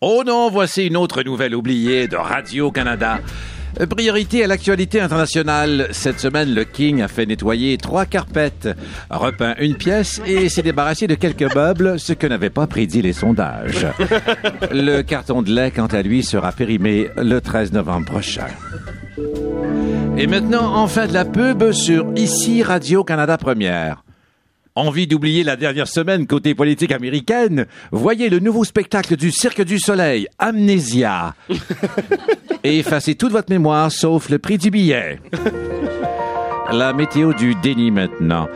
Oh non, voici une autre nouvelle oubliée de Radio-Canada. Euh, Priorité à l'actualité internationale. Cette semaine, le King a fait nettoyer trois carpettes, repeint une pièce et s'est débarrassé de quelques meubles, ce que n'avaient pas prédit les sondages. Le carton de lait, quant à lui, sera périmé le 13 novembre prochain. Et maintenant, enfin de la pub sur Ici Radio-Canada Première. Envie d'oublier la dernière semaine côté politique américaine Voyez le nouveau spectacle du Cirque du Soleil, Amnésia. Et effacez toute votre mémoire sauf le prix du billet. La météo du déni maintenant.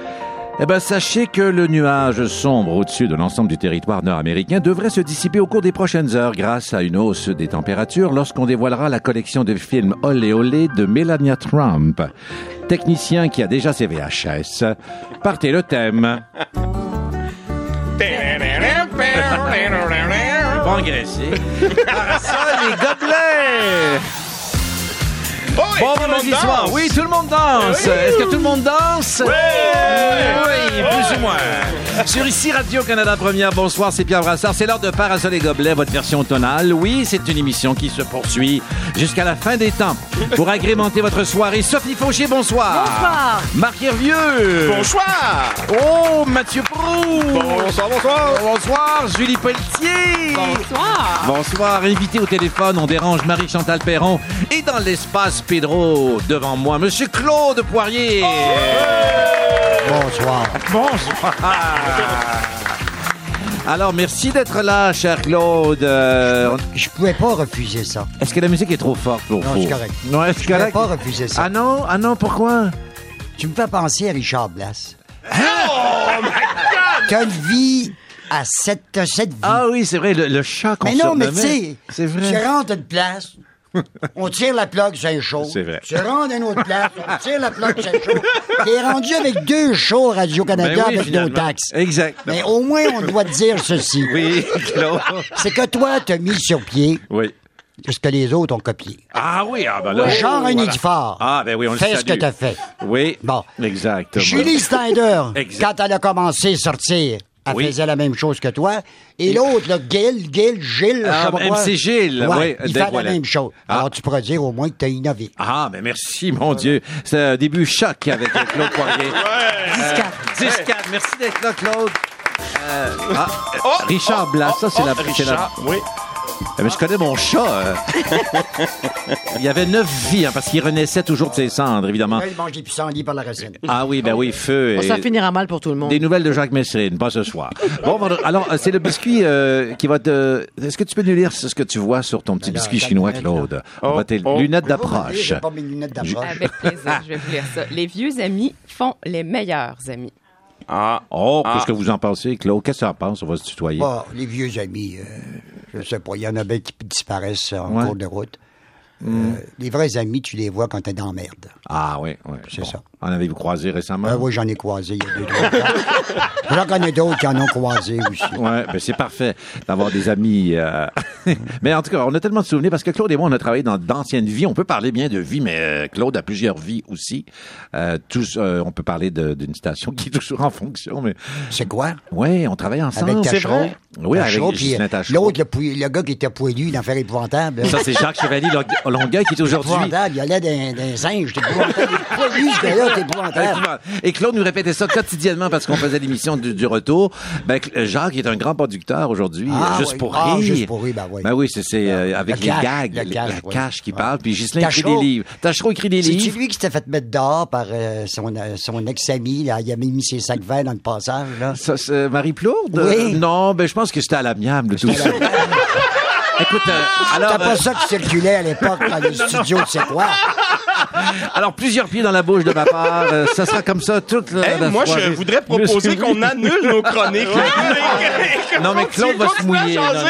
Eh ben, sachez que le nuage sombre au-dessus de l'ensemble du territoire nord-américain devrait se dissiper au cours des prochaines heures grâce à une hausse des températures lorsqu'on dévoilera la collection de films Olé Olé de Melania Trump. Technicien qui a déjà ses VHS. Partez le thème. Pas engraissé. Ah, ça, les gobelets! Oh, Bon vendredi soir. Oui, tout le monde danse. Est-ce que tout le monde danse? Oui! Oui, plus ou moins. Sur ici Radio-Canada Première, bonsoir, c'est Pierre Brassard. C'est l'heure de Parasol et Gobelets, votre version tonale. Oui, c'est une émission qui se poursuit jusqu'à la fin des temps. Pour agrémenter votre soirée, Sophie Fauché, bonsoir. Bonsoir. Marc Hervieux. Bonsoir! Oh, Mathieu Prou. Bonsoir, bonsoir! Bonsoir, Julie Pelletier. Bonsoir. Bonsoir, invité au téléphone, on dérange Marie-Chantal Perron. Et dans l'espace Pedro, devant moi, Monsieur Claude Poirier. Bonsoir. Bonsoir. Alors, merci d'être là, cher Claude. Euh, Je pouvais pas refuser ça. Est-ce que la musique est trop forte pour Non, vous? c'est correct. Non, est-ce Je pouvais correct? pas refuser ça. Ah non? Ah non, pourquoi? Tu me fais penser à Richard Blas. Oh T'as une vie à cette, cette vie. Ah oui, c'est vrai, le, le chat qu'on mais non, mais tu sais, C'est tu vrai. rentres une place, on tire la plug, c'est chaud. C'est vrai. Tu rentres à une autre place, on tire la plug, c'est chaud. T'es rendu avec deux shows Radio-Canada Ben oui, avec nos taxes. Exact. Mais au moins, on doit te dire ceci. Oui. C'est que toi, t'as mis sur pied Oui. ce que les autres ont copié. Ah oui, ah ben là. Genre un voilà. Ah ben oui, on le Fais ce salue. que t'as fait. Oui. Bon. Exactement. Julie Snyder, Exact. quand elle a commencé à sortir, elle Oui. faisait la même chose que toi. Et l'autre, le Gil, Gil, Gilles, je Ah, sais pas quoi. MC Gilles, Ouais, oui, il des fait voilà. la même chose. Ah. Alors, tu pourras dire au moins que tu as innové. Ah, ben merci, mon Dieu. C'est un début choc avec euh, Claude Poirier. Euh, 10-4. Merci d'être là, Claude. Euh, ah, euh, Oh, Richard oh, Blas, ça, c'est oh, la... c'est la- Richard, oui. Eh, Mais je connais mon chat. euh. Il y avait neuf vies, hein, parce qu'il renaissait toujours de ses cendres, évidemment. Là, il mange des pissenlits par la racine. Ah oui, ben oui, feu. Bon, et- ça finira mal pour tout le monde. Des nouvelles de Jacques Messrine, pas ce soir. Bon, alors, c'est le biscuit euh, qui va te... Est-ce que tu peux nous lire ce que tu vois sur ton petit Alors, biscuit chinois. Claude? On Oh, va tes oh. pas mes lunettes d'approche. Avec plaisir, je vais vous lire ça. Les vieux amis font les meilleurs amis. Ah, Oh, Ah. qu'est-ce que vous en pensez, Claude? Qu'est-ce que tu en penses? On va se tutoyer. Bon, les vieux amis, euh, je sais pas, il y en a bien qui disparaissent en Ouais. cours de route. Euh, les vrais amis, tu les vois quand t'es dans la merde. Ah oui, oui. C'est ça. En avez-vous croisé récemment? Ah oui, j'en ai croisé il y a deux, trois ans. J'en connais d'autres qui en ont croisé aussi. Ouais, ben c'est parfait d'avoir des amis. euh, mais en tout cas, on a tellement de souvenirs parce que Claude et moi, on a travaillé dans d'anciennes vies. On peut parler bien de vie, mais euh, Claude a plusieurs vies aussi. Euh, tous, euh, on peut parler d'une station qui est toujours en fonction, mais C'est quoi? ouais, on travaille ensemble. Avec c'est Tachereau? Oui, Tachereau, avec puis, Justin euh, Tachereau. L'autre, le, le gars qui était poilu, l'affaire épouvantable. Ça, c'est Jacques Chevalier Lo- Longueuil qui est aujourd'hui. épouvantable. Il allait d'un, d'un singe. T'es épouvantable. Poilu, ce gars-là, t'es épouvantable. Et Claude nous répétait ça quotidiennement parce qu'on faisait l'émission du, du retour. Ben, Jacques est un grand producteur aujourd'hui, Ah, juste oui. pour Ah, rire. juste pour rire, ben oui. Ben oui, c'est, c'est euh, avec Le les gags, le cash, la oui. cash qui parle. Puis Ghislain écrit des livres. Tachereau écrit des livres. lui qui s'était fait mettre dehors par euh, son, euh, son ex-ami? Il avait mis ses sacs verts dans le passage. Là. Ça, c'est Marie Plourde? Oui. Euh, Non, ben je pense que c'était à l'amiable tout ça. Écoute, euh, alors, C'était pas euh, ça qui circulait à l'époque dans les studios de C'est quoi? alors plusieurs pieds dans la bouche de ma part. euh, ça sera comme ça toute la, Hey, la moi, soirée. je voudrais proposer qu'on annule nos chroniques. Non, mais Claude va se mouiller. Non, non.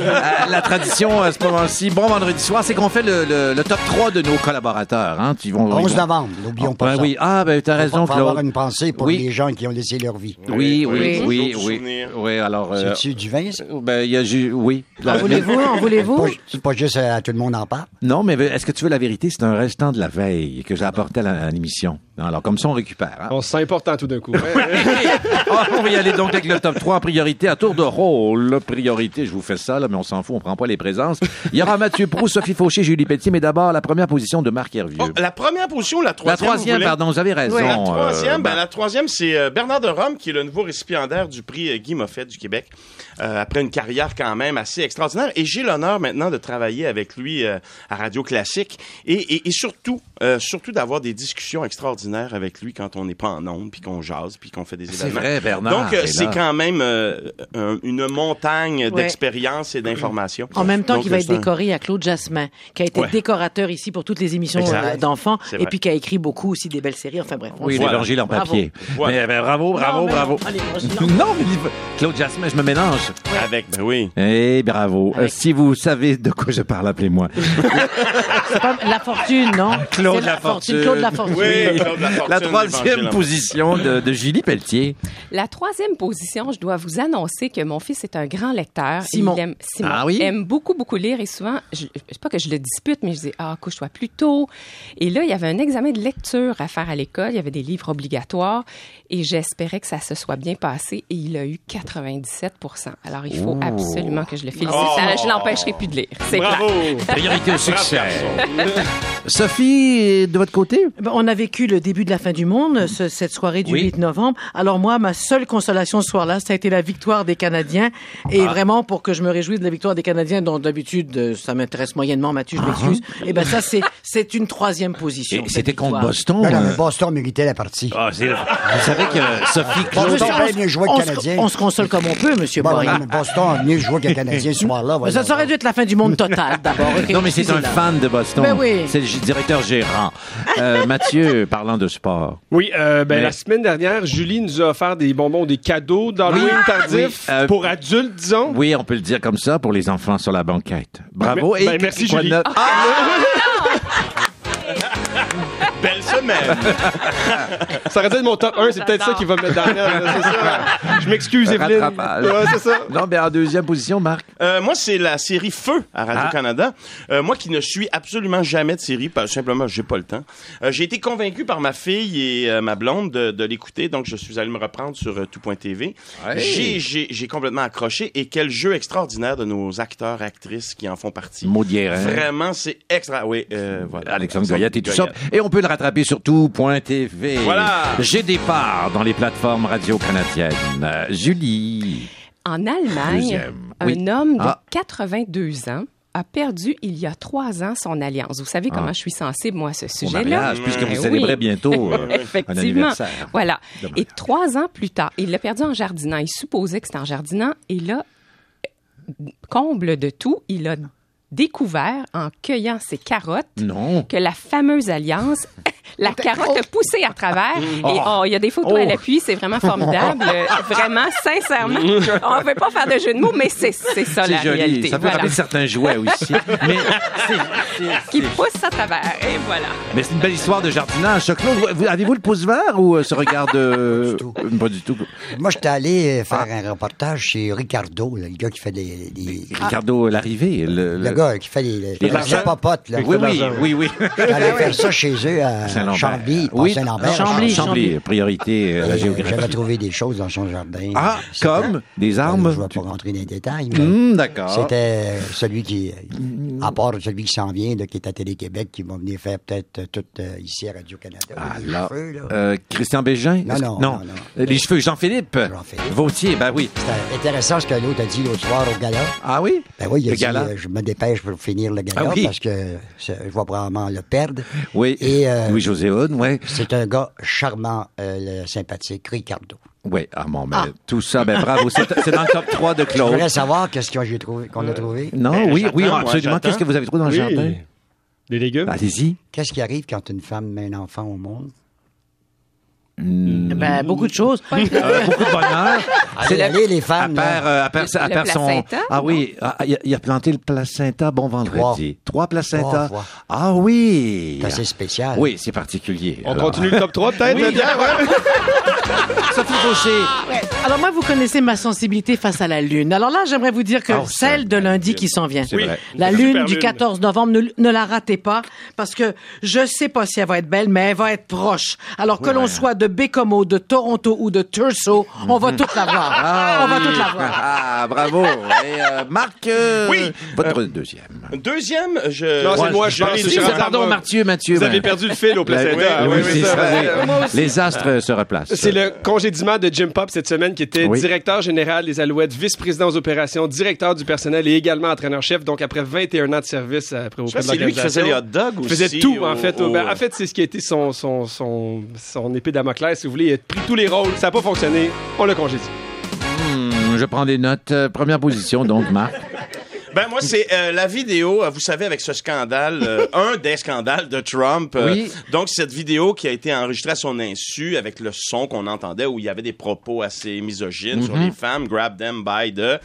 Euh, la tradition à ce moment-ci, bon vendredi soir, c'est qu'on fait le, le- le top 3 de nos collaborateurs. Hein. Ils vont, 11 ils vont- novembre, n'oublions pas Ben ça. oui, ah, ben t'as raison, faut avoir Claude. une pensée pour Oui. les gens qui ont laissé leur vie. Oui, oui, Oui. oui, oui. souvenir. Oui, alors. euh, C'est-tu du vin, ça? ben, il y a ju- oui. En voulez-vous? En voulez-vous? Pas- C'est pas juste à tout le monde en parle. Non, mais est-ce que tu veux la vérité? C'est un restant de la que j'ai apporté à l'émission. Non, alors, comme ça, on récupère. hein. On se sent important tout d'un coup. Ah, on va y aller donc avec le top 3 en priorité à tour de rôle. Priorité, je vous fais ça, là, mais on s'en fout, on prend pas les présences. Il y aura Mathieu Prou, Sophie Fauché, Julie Pelletier, mais d'abord la première position de Marc Hervieux. Oh, la première position, la la troisième. vous troisième, voulez? pardon, vous avez raison. La euh, troisième, ben, ben, la troisième, c'est euh, Bernard de Rome, qui est le nouveau récipiendaire du prix euh, Guy Moffett du Québec, euh, après une carrière quand même assez extraordinaire. Et j'ai l'honneur maintenant de travailler avec lui euh, à Radio Classique et, et, et surtout, euh, surtout d'avoir des discussions extraordinaires avec lui quand on n'est pas en ondes, puis qu'on jase, puis qu'on fait des C'est événements. vrai, Bernard. Donc, euh, est c'est quand même euh, un- une montagne d'expérience et d'informations. En même temps qu'il va être c'est un- décoré à Claude Jasmin, qui a été Ouais. décorateur ici pour toutes les émissions euh, d'enfants, C'est et puis qui a écrit beaucoup aussi des belles séries. Enfin bref. on Oui. Voilà. l'évangile en Bravo. papier. Voilà. Mais, ben, bravo, bravo, Non, mais bravo. non. Allez, vas-y, non. Non, mais il- Claude Jasmin, je me mélange. Avec, ben oui. Eh, bravo. Avec- Euh, si vous savez de quoi je parle, appelez-moi. C'est pas la fortune, non? Claude C'est La Fortune. Claude La Fortune. Oui, La troisième position de, de Julie Pelletier. La troisième position, je dois vous annoncer que mon fils est un grand lecteur. Simon. Il aime, Simon Ah oui? aime beaucoup, beaucoup lire et souvent, je, c'est pas que je le dispute, mais je dis, ah, couche-toi plus tôt. Et là, il y avait un examen de lecture à faire à l'école. Il y avait des livres obligatoires et j'espérais que ça se soit bien passé et il a eu 97 Alors, il faut absolument que je le félicite. Oh! Je l'empêcherai plus de lire. C'est Bravo! Priorité au succès. Sophie, de votre côté? Ben, on a vécu le début de la fin du monde, ce- cette soirée du Oui. 8 novembre. Alors moi, ma seule consolation ce soir-là, ça a été la victoire des Canadiens. Et Ah. vraiment, pour que je me réjouisse de la victoire des Canadiens, dont d'habitude, euh, ça m'intéresse moyennement, Mathieu, je m'excuse. Et ben ça, c'est c'est une troisième position. C'était contre. Boston. Ben non, euh, mais Boston méritait la partie. ah, c'est- vous savez que Sophie Claude... Boston Monsieur, a on bien se- on se- le Canadien. On se console comme on peut, Monsieur Bon, non, mais Boston a mieux joué que le Canadien ce soir-là. Ça, aurait dû être la fin du monde total, d'abord. Ok, Non, mais c'est un fan de Boston. Ben oui. C'est le directeur gérant. Euh, Mathieu, parlant de sport. Oui, euh, ben, Mais- la semaine dernière, Julie nous a offert des bonbons, des cadeaux d'Halloween Oui. tardif Oui, euh, pour adultes, disons. Oui, on peut le dire comme ça pour les enfants sur la banquette. Bravo. Ben, ben, merci, quoi de Julie. neuf? Belle semaine! ça aurait dû être mon top 1, c'est peut-être ça qui va me mettre c'est ça. Je m'excuse, Evelyne. Rattrapage. Ouais, c'est ça. Non, mais en deuxième position, Marc? Euh, moi, c'est la série Feu à Radio-Canada. Euh, moi qui ne suis absolument jamais de série, parce que simplement, j'ai pas le temps. Euh, j'ai été convaincu par ma fille et euh, ma blonde de, de l'écouter, donc je suis allé me reprendre sur euh, tout.tv. Ouais. J'ai, j'ai, j'ai complètement accroché et quel jeu extraordinaire de nos acteurs, actrices qui en font partie. Maudière. Vraiment, c'est extra. Oui, euh, voilà. Alexandre Goyette et tout ça. Et on peut le rattraper sur tout.tv. Voilà. J'ai des parts dans les plateformes radio-canadiennes. Euh, Julie. En Allemagne, Deuxième. un Oui. homme de Ah. 82 ans a perdu il y a trois ans son alliance. Vous savez comment Ah. je suis sensible, moi, à ce sujet-là. puisque vous célébrez oui. bientôt euh, un Effectivement. anniversaire. Voilà. Et trois ans plus tard, il l'a perdu en jardinant. Il supposait que c'était en jardinant. Et là, comble de tout, il a découvert en cueillant ses carottes Non. que la fameuse alliance, la carotte a poussé à travers. Et oh, il y a des photos Oh. à l'appui, c'est vraiment formidable. Euh, vraiment, sincèrement, on ne veut pas faire de jeu de mots, mais c'est c'est ça la C'est joli. réalité. Ça peut Voilà. rappeler certains jouets aussi. mais Qui pousse à travers. Et voilà. mais c'est une belle histoire de jardinage. Claude, vous- avez-vous le pouce vert ou euh, ce regard de... du tout. Pas du tout. Moi, j'étais allé euh, faire Ah. un reportage chez Ricardo, là, le gars qui fait des... des- Ricardo l'arrivée. Le, le gars qui fait les, les, là. Oui, oui, oui, oui. J'allais faire ça chez eux à Saint-Lambert. Chambly, pas Oui, Saint-Lambert. Chambly, Chambly, priorité à la Et, euh, géographie. J'avais trouvé des choses dans son jardin. Ah, comme des Euh, armes. Je ne vais pas rentrer dans les détails, Hum, D'accord. c'était euh, celui qui, euh, à part celui qui s'en vient, là, qui est à Télé-Québec, qui va venir faire peut-être euh, tout euh, ici à Radio-Canada. Ah, là. cheveux, là. Euh, Christian Bégin? Non, non, non, non. Euh, Les cheveux, Jean-Philippe? Jean-Philippe. Vautier, ben oui. C'était intéressant ce que l'autre a dit l'autre soir au gala. Ah oui? Ben oui, il a Le dit, gala? euh, je me dépêche pour finir le gala Ah oui. parce que c'est- je vais probablement le perdre. Oui. Et euh, Louis-José oui. c'est un gars charmant, euh, sympathique, Ricardo. Oui, ah bon, ben, tout ça, ben bravo. C'est dans le top 3 de Je Claude. voudrais savoir qu'est-ce que j'ai trouvé, qu'on a trouvé. Non, Ben, oui, oui, absolument. Qu'est-ce que vous avez trouvé dans le jardin? Des légumes? Allez-y. Qu'est-ce qui arrive quand une femme met un enfant au monde? Ben, beaucoup de choses. Euh, beaucoup de bonheur. Allez, allez, les À femmes. là. part, euh, à part, Le- à le part son. placenta, Ah oui, ah, il a, il a planté le placenta bon vendredi. Trois, placentas. Trois fois. Ah oui. C'est assez spécial. Oui, c'est particulier. On Alors, continue le top 3 peut-être, Oui. Sophie Fauché. Alors moi, vous connaissez ma sensibilité face à la Lune. Alors là, j'aimerais vous dire que Oh, celle de lundi qui s'en vient, C'est vrai. la Lune du lune. 14 novembre, ne, ne la ratez pas parce que je sais pas si elle va être belle, mais elle va être proche. Alors que l'on soit de Bécomo, de Toronto ou de Turso, on va toute la voir. Ah, on va oui. toute la voir. Ah, bravo. Et euh, Marc, euh, Oui. votre deuxième. Deuxième, je. Non, c'est moi, je je Charles Pardon. Mathieu, Mathieu. Vous avez ben, perdu le fil au placenta. oui, oui. Les astres se replacent. C'est le congédiement de Jim Pop cette semaine, qui était Oui. directeur général des Alouettes, vice-président aux opérations, directeur du personnel et également entraîneur-chef. Donc, après 21 ans de service après Je auprès de c'est lui qui faisait les hot dogs Il aussi. faisait tout, en fait. au- Ben, en fait, c'est ce qui a été son, son, son, son épée Damoclès, si vous voulez. Il a pris tous les rôles. Ça n'a pas fonctionné. On l'a congédié. Hmm, je prends des notes. Euh, première position, donc, Marc. Ben moi c'est euh, la vidéo, euh, vous savez avec ce scandale, euh, un des scandales de Trump. euh, Oui. Donc cette vidéo qui a été enregistrée à son insu avec le son qu'on entendait où il y avait des propos assez misogynes sur les femmes, grab them by the.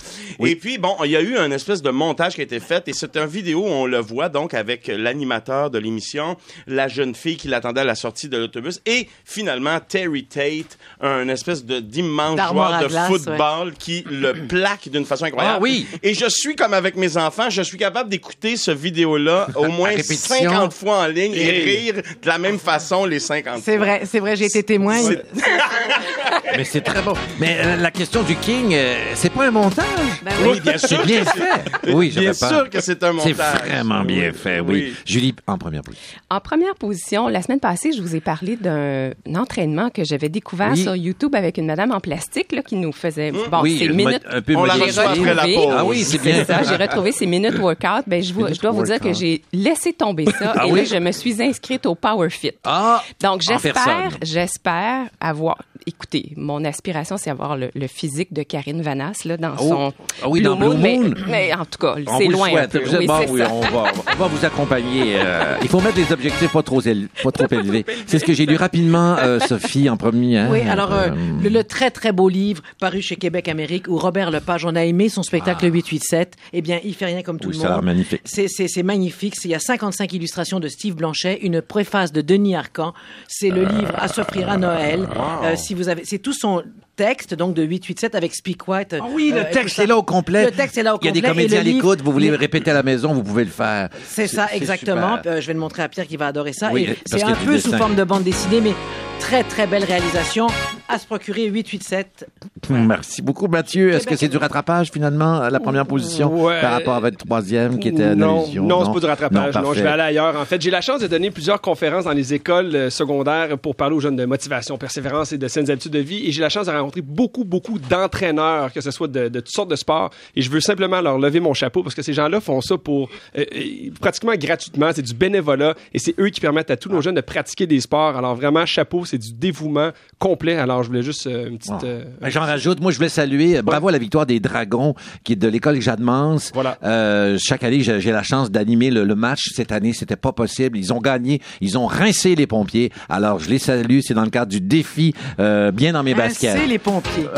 Et puis bon, il y a eu un espèce de montage qui a été fait et c'est une vidéo où on le voit donc avec l'animateur de l'émission, la jeune fille qui l'attendait à la sortie de l'autobus et finalement Terry Tate, un espèce de d'immense joueur de glace, football qui le plaque d'une façon incroyable. Ah oui. Et je suis comme avec mes enfants, je suis capable d'écouter ce vidéo-là au moins répétition. 50 fois en ligne et rire de la même façon les 50 C'est fois. vrai, c'est vrai, j'ai été témoin. C'est- Mais c'est très bon. Mais euh, la question du King, euh, c'est pas un montage? Ben Oui, bien sûr. C'est bien fait. Oui, Bien sûr que c'est un C'est montage. vraiment bien fait, oui. Oui. Julie, en première position. En première position, la semaine passée, je vous ai parlé d'un entraînement que j'avais découvert Oui. sur YouTube avec une madame en plastique là, qui nous faisait bon, oui, ces le minutes. mode- un peu On la modifié. reçoit après la pause. Ah oui, c'est bien. C'est ça, j'ai retrouvé ces minutes workout. Ben, je, vous- Minute je dois vous dire que j'ai laissé tomber ça Ah et oui? là, je me suis inscrite au Power Fit. Ah, Donc, j'espère, j'espère avoir. Écoutez, mon aspiration, c'est avoir le, le physique de Karine Vanasse là, dans Oh. son. Ah oui, dans Blue mais, Moon. mais en tout cas, On c'est loin. un souhaite. peu. Vous êtes Oui, bon, oui, on va, on va vous accompagner. euh, il faut mettre des objectifs pas trop, éle- pas trop élevés. C'est ce que j'ai lu rapidement, euh, Sophie, en premier. hein. Oui, alors euh, Euh, le, le très très beau livre paru chez Québec Amérique où Robert Lepage, on a aimé son spectacle 887. Eh bien, il fait rien comme tout Ah. Oui, le ça a monde. l'air magnifique. C'est c'est c'est magnifique. Il y a 55 illustrations de Steve Blanchet, une préface de Denis Arcan. C'est le livre à s'offrir à Noël. Euh, si vous avez, c'est tout son texte donc de 887 avec Speak White. Ah oui, le Euh, texte est là au complet. Le texte est là au Il y a des comédiens à l'écoute, vous voulez le- répéter à la maison, vous pouvez le faire. C'est ça, exactement. Euh, je vais le montrer à Pierre qui va adorer ça. Oui, c'est un peu sous forme de bande dessinée, mais très très belle réalisation. À se procurer 887. Merci beaucoup, Mathieu. Est-ce que c'est du rattrapage, finalement, à la première position, Ouais. par rapport à votre troisième, qui était une non, allusion? non, c'est pas du rattrapage. Non, je vais aller ailleurs. En fait, j'ai la chance de donner plusieurs conférences dans les écoles euh, secondaires pour parler aux jeunes de motivation, persévérance et de saines habitudes de vie. Et j'ai la chance de rencontrer beaucoup, beaucoup d'entraîneurs, que ce soit de, de toutes sortes de sports. Et je veux simplement leur lever mon chapeau parce que ces gens-là font ça pour euh, euh, pratiquement gratuitement. C'est du bénévolat et c'est eux qui permettent à tous nos jeunes de pratiquer des sports. Alors vraiment, chapeau, c'est du dévouement complet. Alors je voulais juste euh, une petite. euh, Ben, J'en rajoute. Moi, je voulais saluer. euh, Bravo à la victoire des Dragons, qui est de l'école Jadmans. Voilà. Euh, chaque année, j'ai j'ai la chance d'animer le, le match. Cette année, c'était pas possible. Ils ont gagné. Ils ont rincé les pompiers. Alors, je les salue. C'est dans le cadre du défi, euh, bien dans mes baskets. Les pompiers.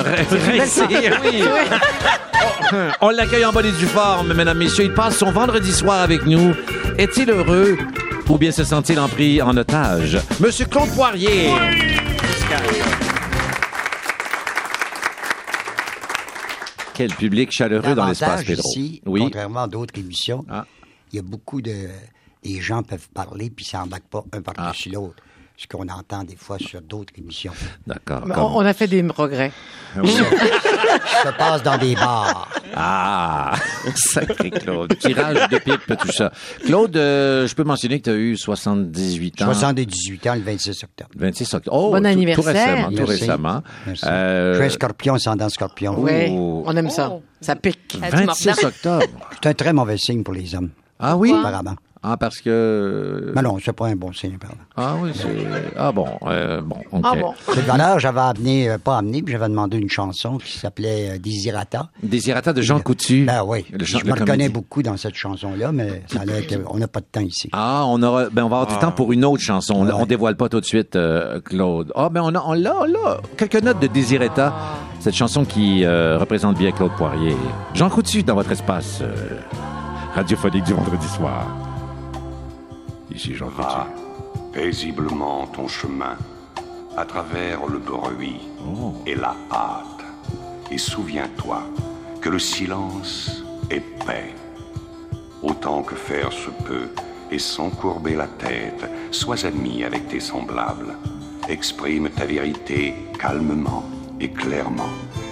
Oui. On l'accueille en bonne et due forme, mesdames, messieurs. Il passe son vendredi soir avec nous. Est-il heureux ou bien se sent-il en pris en otage? Monsieur Claude Poirier. Quel public chaleureux dans l'espace, Pedro. ici, oui. contrairement à d'autres émissions, Ah. il y a beaucoup de... Les gens peuvent parler puis ça n'embarque pas un par-dessus Ah. l'autre. Ce qu'on entend des fois sur d'autres émissions. D'accord. Comme- On, on a fait des regrets. Ça se passe dans des bars. Ah, sacré Claude. Tirage de pipe, tout ça. Claude, euh, je peux mentionner que tu as eu 78 ans. 78 ans le 26 octobre. 26 octobre. Oh, Bon tout- Tout, anniversaire. récemment. Tout Merci. récemment. Merci. Euh, Je suis un scorpion, ascendant scorpion. Oui, Oh. on aime ça. Ça pique. Ah, du 26 mordant. octobre. C'est un très mauvais signe pour les hommes, Ah oui? apparemment. Ah, parce que... Mais non, c'est pas un bon signe, pardon. Ah oui, c'est... Ah bon, euh, bon. Ah bon. Cette valeur, j'avais amené, euh, pas amené, mais j'avais demandé une chanson qui s'appelait euh, Désirata. Désirata de Jean Coutu. Ben oui, Le je le me reconnais beaucoup dans cette chanson-là, mais ça a l'air qu'on n'a pas de temps ici. Ah, on aura, ben on va avoir du temps pour une autre chanson. Là, Ouais. On dévoile pas tout de suite, euh, Claude. Ah, ben on a, on l'a, on l'a. Quelques notes de Désiretta. Cette chanson qui euh, représente bien Claude Poirier. Jean Coutu dans votre espace euh, radiophonique du vendredi soir. Ici Jean Coutu. Va paisiblement ton chemin à travers le bruit et la hâte. Et souviens-toi que le silence est paix. Autant que faire se peut, et sans courber la tête, sois ami avec tes semblables. Exprime ta vérité calmement et clairement.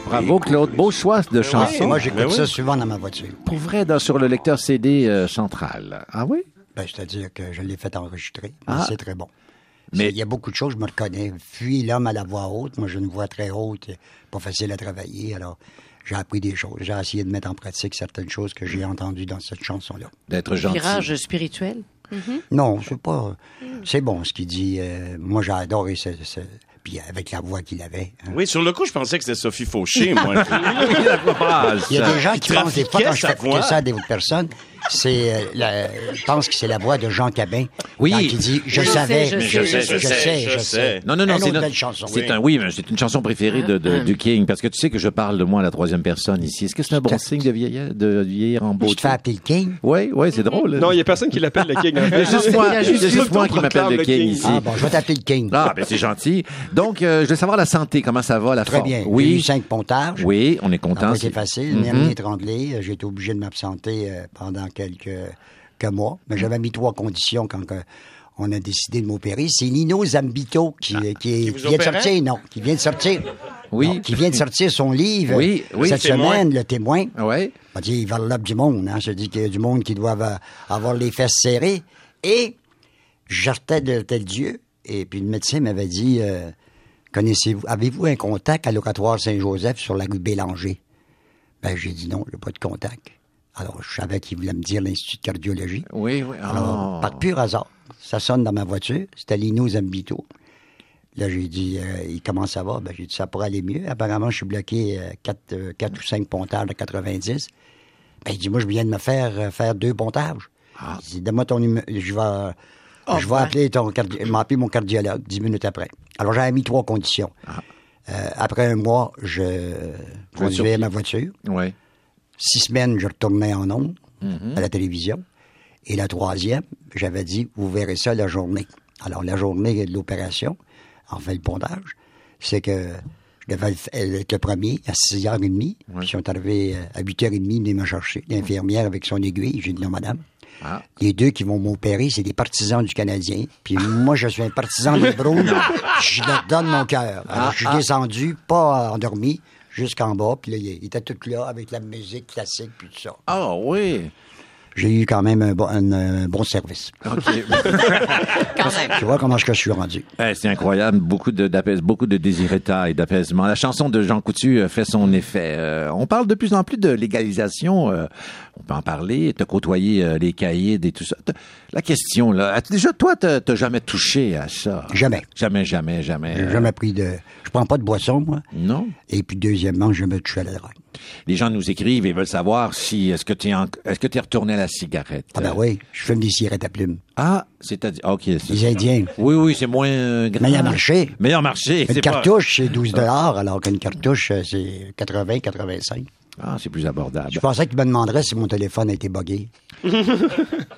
Bravo Claude, beau choix de chanson. Moi, j'écoute ben oui. ça souvent dans ma voiture. Pour vrai, dans- sur le lecteur CD euh, central. Ah oui? Ben, c'est-à-dire que je l'ai fait enregistrer. mais Ah. C'est très bon. Mais- il y a beaucoup de choses, je me reconnais. Fuis l'homme à la voix haute. Moi, j'ai une voix très haute, pas facile à travailler. Alors, j'ai appris des choses. J'ai essayé de mettre en pratique certaines choses que j'ai entendues dans cette chanson-là. D'être gentil. Virage spirituel. Non, c'est pas. C'est bon ce qu'il dit. Euh, moi, j'ai adoré ce, ce- Puis avec la voix qu'il avait. hein. Oui, sur le coup, je pensais que c'était Sophie Fauché, moi. Il y a des gens qui Qui pensent des fois, quand je fais ça à des autres personnes, c'est, euh, la- ils pensent que c'est la voix de Jean Cabin. Oui. Quand il dit Je, Je savais, sais, je je, sais, sais, je sais, je sais. Non, non, non, Une c'est belle chanson. C'est Oui. un oui, mais c'est une chanson préférée de, de- du King parce que tu sais que je parle de moi à la troisième personne ici. Est-ce que c'est un bon signe de vieillir, de vieillir en Tu beauté? te fais appeler le King? Oui, oui, c'est drôle. Non, il n'y a personne qui l'appelle le King. Il y a juste moi, juste moi qui m'appelle le King ici. Ah bon, je vais t'appeler le King. Ah, ben c'est gentil. Donc, euh, je veux savoir la santé, comment ça va, la Très bien. J'ai eu Oui, cinq pontages. oui, on est content. c'est- facile. Mhm. J'ai été obligé de m'absenter euh, pendant quelques, quelques mois. Mais j'avais mis trois conditions quand que on a décidé de m'opérer. C'est Nino Zambito qui, qui, est- Qui vient de sortir. Non, qui vient de sortir. Oui. Non, qui vient de sortir son livre Oui, oui. cette semaine, Le Témoin. Ouais. On dit, il varlope du monde. Hein. Je dis qu'il y a du monde qui doit avoir, les fesses serrées. Et je sortais de tel Dieu. Et puis le médecin m'avait dit, euh, connaissez-vous, avez-vous un contact à l'oratoire Saint-Joseph sur la rue Bélanger? Ben, j'ai dit non, j'ai pas de contact. Alors, je savais qu'il voulait me dire l'Institut de cardiologie. Oui, oui. Alors, Oh. par pur hasard, ça sonne dans ma voiture. C'était Lino Zambito. Là, j'ai dit, euh, il commence à voir. Ben, j'ai dit, ça pourrait aller mieux. Apparemment, je suis bloqué 4, ou 5 pontages de 90. Ben, il dit, moi, je viens de me faire euh, faire deux pontages. Il dit, donne-moi ton numéro. Je vais, je vais appeler ton cardi- mon cardiologue dix minutes après. Alors, j'avais mis trois conditions. Euh, après un mois, je conduisais ma voiture. Oui. Six semaines, je retournais en ondes à la télévision. Et la troisième, j'avais dit, vous verrez ça la journée. Alors, la journée de l'opération, en fait le pondage, c'est que je devais être le premier à 6h30. Puis ils sont arrivés euh, à 8h30, ils me chercher. L'infirmière avec son aiguille, j'ai dit non, madame. Ah. Les deux qui vont m'opérer, c'est des partisans du Canadien. Puis moi, je suis un partisan des Browns. je leur donne mon cœur. Alors, je suis descendu, pas endormi, jusqu'en bas. Puis là, il était tout là avec la musique classique, puis tout ça. Ah, oui. J'ai eu quand même un bon, un, bon service. OK. Tu vois comment je suis rendu. Eh, c'est incroyable, beaucoup de beaucoup de désireta et d'apaisement. La chanson de Jean Coutu euh, fait son effet. Euh, on parle de plus en plus de légalisation. euh, on peut en parler. T'as côtoyé euh, les cahiers et tout ça. La question là, déjà toi t'as jamais touché à ça? Jamais. Jamais, jamais, jamais. J'ai jamais pris de. Je prends pas de boisson, moi. Non. Et puis, deuxièmement, je me touche à la drogue. Les gens nous écrivent et veulent savoir si est-ce que tu es en- est-ce que tu es retourné à la cigarette? Ah, ben oui, je fume des cigarettes à plumes. Ah, c'est-à-dire ok. c'est Les. Indiens. Oui, oui, c'est moins grave. Meilleur marché. Meilleur marché. Une pas- cartouche, c'est 12 alors qu'une cartouche, euh, c'est 80, 85. Ah, c'est plus abordable. Je pensais que tu me demanderais si mon téléphone a été buggé.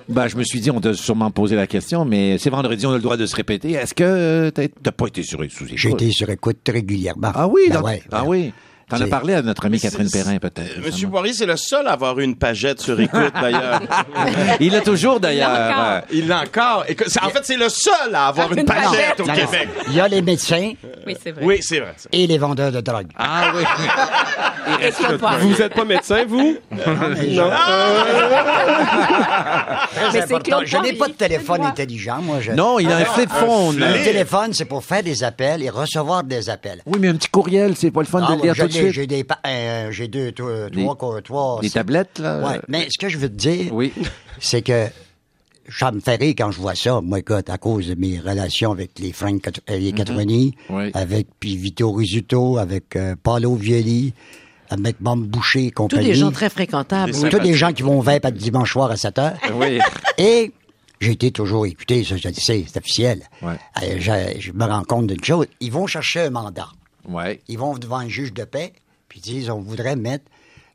Ben, je me suis dit, on t'a sûrement posé la question, mais c'est vendredi, on a le droit de se répéter. Est-ce que t'as t'as pas été sur écoute? J'ai été sur écoute régulièrement. Ah oui, Ben dans- ouais, ah ben, oui. T'en as parlé à notre amie Catherine Perrin, peut-être. Monsieur. Poirier, c'est le seul à avoir eu une pagette sur écoute, d'ailleurs. Il l'a toujours, Il l'a d'ailleurs. encore. Il l'a encore. En fait, c'est le seul à avoir une Une pagette pagette. au Non, non. Québec. Il y a les médecins Oui, c'est vrai. Oui, c'est vrai. et les vendeurs de drogue. Ah oui. Il reste Écoute le- pas. Vous êtes pas médecin, vous? non. Très Mais c'est important. Claude Je n'ai pas de téléphone intelligent, moi. Je... Non, il a un flip phone. Le téléphone, c'est pour faire des appels et recevoir des appels. Oui, mais un petit courriel, c'est pas le fun de le lire je tout de l'ai, suite. J'ai des, pa- euh, j'ai deux, trois, Des- trois, trois- Des tablettes, là? Ouais. Mais ce que je veux te dire, Oui. c'est que ça me fait rire quand je vois ça. Moi, écoute, à cause de mes relations avec les Frank euh, les Catroni, Oui. avec puis Vito Rizzuto, avec euh, Paolo Violi, Boucher et Tous compagnie. des gens très fréquentables. Des oui. Tous des gens qui vont au vape à dimanche soir à 7 heures. Oui. Et j'ai été toujours écouté, ça je le sais, c'est officiel. Ouais. Euh, je, je me rends compte d'une chose. Ils vont chercher un mandat. Ouais. Ils vont devant un juge de paix, puis ils disent on voudrait mettre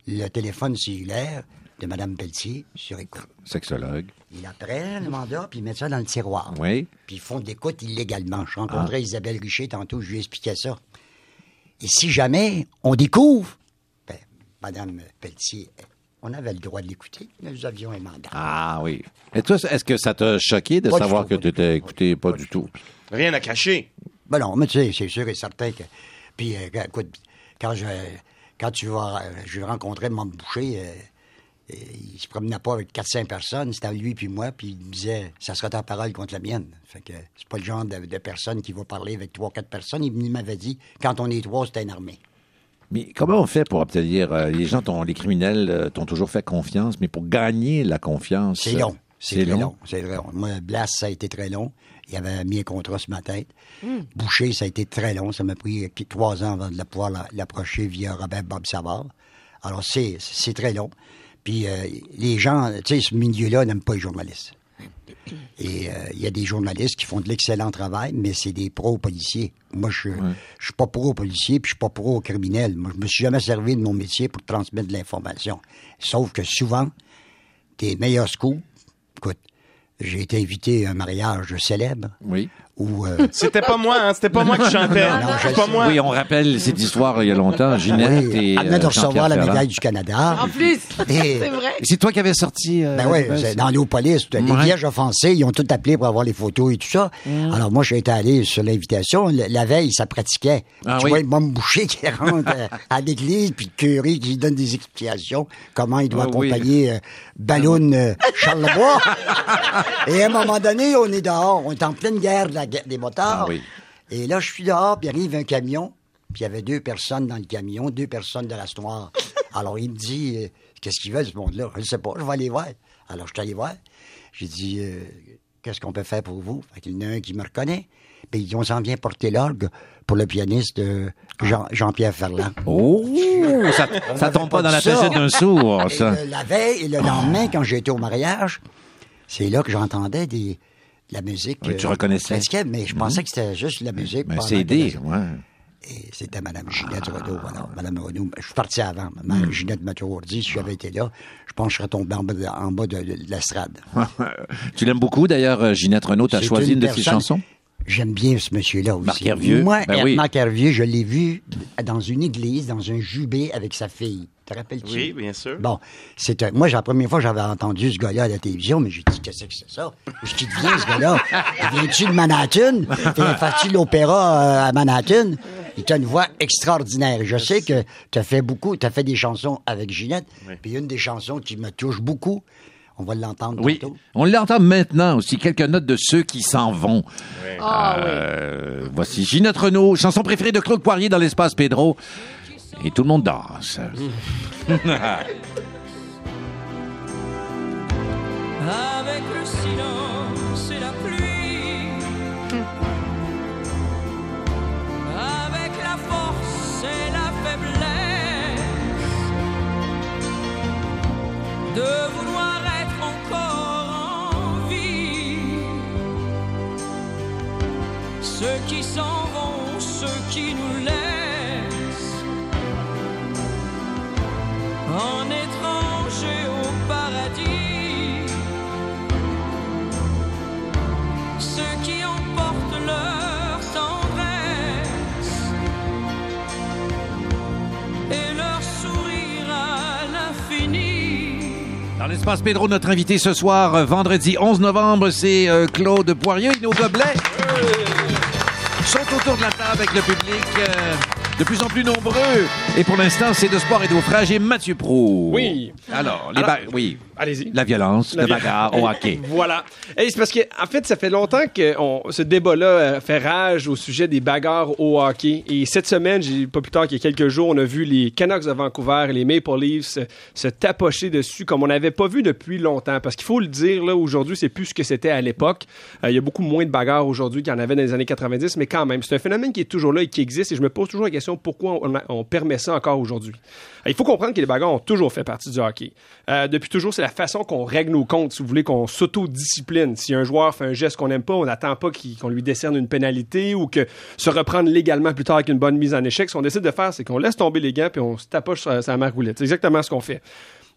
le téléphone cellulaire de Mme Pelletier sur écoute. Sexologue. Ils la prennent, le mandat, puis ils mettent ça dans le tiroir. Oui. Puis ils font de l'écoute illégalement. Je rencontrais Isabelle Richer tantôt, je lui expliquais ça. Et si jamais on découvre, Mme Pelletier, on avait le droit de l'écouter, nous avions un mandat. Ah oui. Et toi, est-ce que ça t'a choqué de Pas savoir tout, que tu étais écouté? Pas, pas du tout. Rien à cacher. Ben non, mais tu sais, c'est sûr et certain que. Puis, euh, écoute, quand je, quand tu vas, euh, je rencontrais Mme Boucher, euh, il se promenait pas avec 400 personnes, c'était lui puis moi, puis il me disait, ça sera ta parole contre la mienne. Fait que c'est pas le genre de, de personne qui va parler avec trois, quatre personnes. Il m'avait dit, quand on est trois, c'est une armée. Mais comment on fait pour obtenir... euh, les gens, t'ont- les criminels euh, t'ont toujours fait confiance, mais pour gagner la confiance... C'est long. C'est très long? C'est long. Moi, Blas, ça a été très long. Il avait mis un contrat sur ma tête. Boucher, ça a été très long. Ça m'a pris euh, trois ans avant de pouvoir la- l'approcher via Robert Bob Savard. Alors, c'est c'est très long. Puis, euh, les gens, tu sais, ce milieu-là n'aime pas les journalistes. Et euh, il y a des journalistes qui font de l'excellent travail, mais c'est des pro-policiers. Moi, je je suis pas pro-policier, puis je suis pas pro-criminel. Moi, je me suis jamais servi de mon métier pour transmettre de l'information. Sauf que souvent, tes meilleurs scoops, écoute, j'ai été invité à un mariage célèbre Oui. Où... euh, C'était pas moi, hein. C'était pas moi qui chantais. Non, pas moi. Oui, on rappelle cette histoire il y a longtemps. Ginette oui, et... elle venait de euh, recevoir la médaille du Canada. En plus, c'est vrai. C'est toi qui avais sorti... euh, Ben oui, c'est dans Léopolis, les Ouais. vierges offensées, ils ont tout appelé pour avoir les photos et tout ça. Alors moi, j'ai été allé sur l'invitation. La veille, ça pratiquait. Ah tu oui. vois le môme boucher qui rentre euh, à l'église, puis le curé qui donne des explications comment il doit Ah oui. accompagner euh, Balloon euh, Charles Lebois. et à un moment donné, on est dehors. On est en pleine guerre de la guerre des motards. Ah oui. Et là, je suis dehors, puis arrive un camion, puis il y avait deux personnes dans le camion, deux personnes de la noire. Alors, il me dit, euh, qu'est-ce qu'ils veulent, ce monde-là? Je ne sais pas, je vais aller voir. Alors, je suis allé voir. J'ai dit, euh, qu'est-ce qu'on peut faire pour vous? Fait qu'il y en a un qui me reconnaît. Puis il dit, on s'en vient porter l'orgue pour le pianiste Jean- Jean-Pierre Ferland. Oh, ça, ça tombe pas dans la tête d'un sourd, Et ça. le- la veille et le lendemain, quand été au mariage, c'est là que j'entendais des, de la musique. Oui, tu euh, reconnaissais. mais je pensais que c'était juste la musique. Pendant CD, ouais. et c'était Mme Ginette Renaud. Alors, Mme Renaud, je suis parti avant. Mme Ginette m'a toujours dit, si j'avais été là, je pense que je serais tombé en bas de, en bas de- de l'estrade. tu l'aimes beaucoup, d'ailleurs, euh, Ginette Renaud. Tu as choisi une de ses chansons? J'aime bien ce monsieur-là aussi. Marc Hervieux. Moi, Ben oui. Marc Hervieux, je l'ai vu dans une église, dans un jubé avec sa fille. Te rappelles-tu? Oui, bien sûr. Bon, c'est un- moi, la première fois que j'avais entendu ce gars-là à la télévision, mais j'ai dit, qu'est-ce que c'est ça? Je qui devient, ce gars-là? Viens-tu de Manhattan? Fais-tu l'opéra euh, à Manhattan? Il a une voix extraordinaire. Je sais que tu as fait beaucoup, tu as fait des chansons avec Ginette, puis une des chansons qui me touche beaucoup, on va l'entendre Oui. tantôt. On l'entend maintenant aussi. Quelques notes de ceux qui s'en vont. Ah oui. Euh, Voici Ginette Renaud, chanson préférée de Claude Poirier dans l'espace Pedro. Et tout le monde danse. avec le silence et la pluie, avec la force et la faiblesse de vouloir Ceux qui s'en vont, ceux qui nous laissent en étranger au paradis. Ceux qui emportent leur tendresse et leur sourire à l'infini. Dans l'espace Pedro, notre invité ce soir, euh, vendredi 11 novembre, c'est euh, Claude Poirier. Nos gobelets sont autour de la table avec le public. De plus en plus nombreux. Et pour l'instant, c'est de sport et d'eau et Mathieu Pro. Oui. Alors, les Alors- oui. Allez-y. La violence, La le bagarre au hockey. Voilà. Et c'est parce que, en fait, ça fait longtemps que on- ce débat-là euh, fait rage au sujet des bagarres au hockey. Et cette semaine, j'ai pas plus tard qu'il y a quelques jours, on a vu les Canucks de Vancouver et les Maple Leafs se, se tapocher dessus comme on n'avait pas vu depuis longtemps. Parce qu'il faut le dire, là, aujourd'hui, c'est plus ce que c'était à l'époque. Euh, il y a beaucoup moins de bagarres aujourd'hui qu'il y en avait dans les années 90, mais quand même, c'est un phénomène qui est toujours là et qui existe. Et je me pose toujours la question pourquoi on, permet ça encore aujourd'hui. Il faut comprendre que les bagarres ont toujours fait partie du hockey. Euh, depuis toujours, c'est la façon qu'on règle nos comptes, si vous voulez, qu'on s'auto-discipline. Si un joueur fait un geste qu'on n'aime pas, on n'attend pas qu'on lui décerne une pénalité ou que se reprendre légalement plus tard avec une bonne mise en échec. Ce qu'on décide de faire, c'est qu'on laisse tomber les gants puis on se tapoche sur sa margoulette. C'est exactement ce qu'on fait.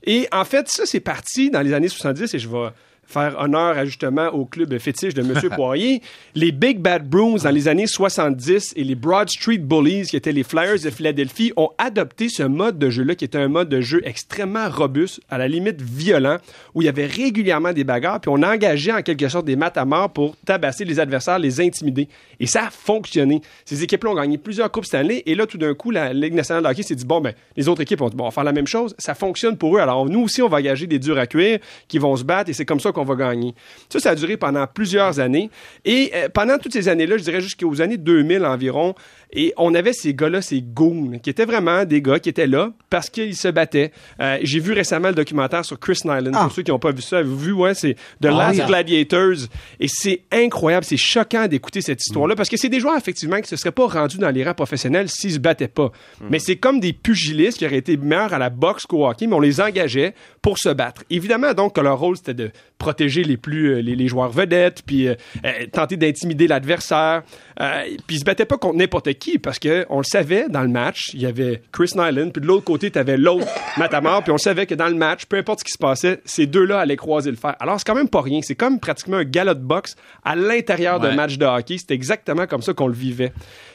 Et en fait, ça, c'est parti dans les années 70 et je vais faire honneur à, justement au club fétiche de M. Poirier. Les Big Bad Bruins dans les années 70 et les Broad Street Bullies, qui étaient les Flyers de Philadelphie, ont adopté ce mode de jeu-là, qui était un mode de jeu extrêmement robuste, à la limite violent, où il y avait régulièrement des bagarres, puis on engageait en quelque sorte des maths à mort pour tabasser les adversaires, les intimider. Et ça a fonctionné. Ces équipes-là ont gagné plusieurs Coupes Stanley, et là, tout d'un coup, la Ligue nationale de hockey s'est dit, bon, ben, les autres équipes ont dit, bon, on va faire la même chose. Ça fonctionne pour eux. Alors, nous aussi, on va engager des durs à cuire qui vont se battre, et c'est comme ça qu'on va gagner. Ça, ça a duré pendant plusieurs années. Et euh, pendant toutes ces années-là, je dirais jusqu'aux années 2000 environ, et on avait ces gars-là, ces goons, qui étaient vraiment des gars qui étaient là parce qu'ils se battaient. Euh, J'ai vu récemment le documentaire sur Chris Nyland. Ah. Pour ceux qui n'ont pas vu ça, avez-vous vu? Ouais, c'est The Ah Last oui. Gladiators. Et c'est incroyable, c'est choquant d'écouter cette histoire-là parce que c'est des joueurs, effectivement, qui se seraient pas rendus dans les rangs professionnels s'ils se battaient pas. Mais c'est comme des pugilistes qui auraient été meilleurs à la boxe qu'au hockey, mais on les engageait pour se battre. Évidemment, donc, que leur rôle, c'était de protéger les plus, euh, les, les joueurs vedettes, puis euh, euh, tenter d'intimider l'adversaire. Euh, puis ils se battaient pas contre n'importe qui parce que on le savait dans le match, il y avait Chris Nyland, puis de l'autre côté, tu avais l'autre Matamor, puis on savait que dans le match, peu importe ce qui se passait, ces deux-là allaient croiser le fer. Alors c'est quand même pas rien, c'est comme pratiquement un galop de boxe à l'intérieur d'un match de hockey, c'est exactement comme ça qu'on le vivait.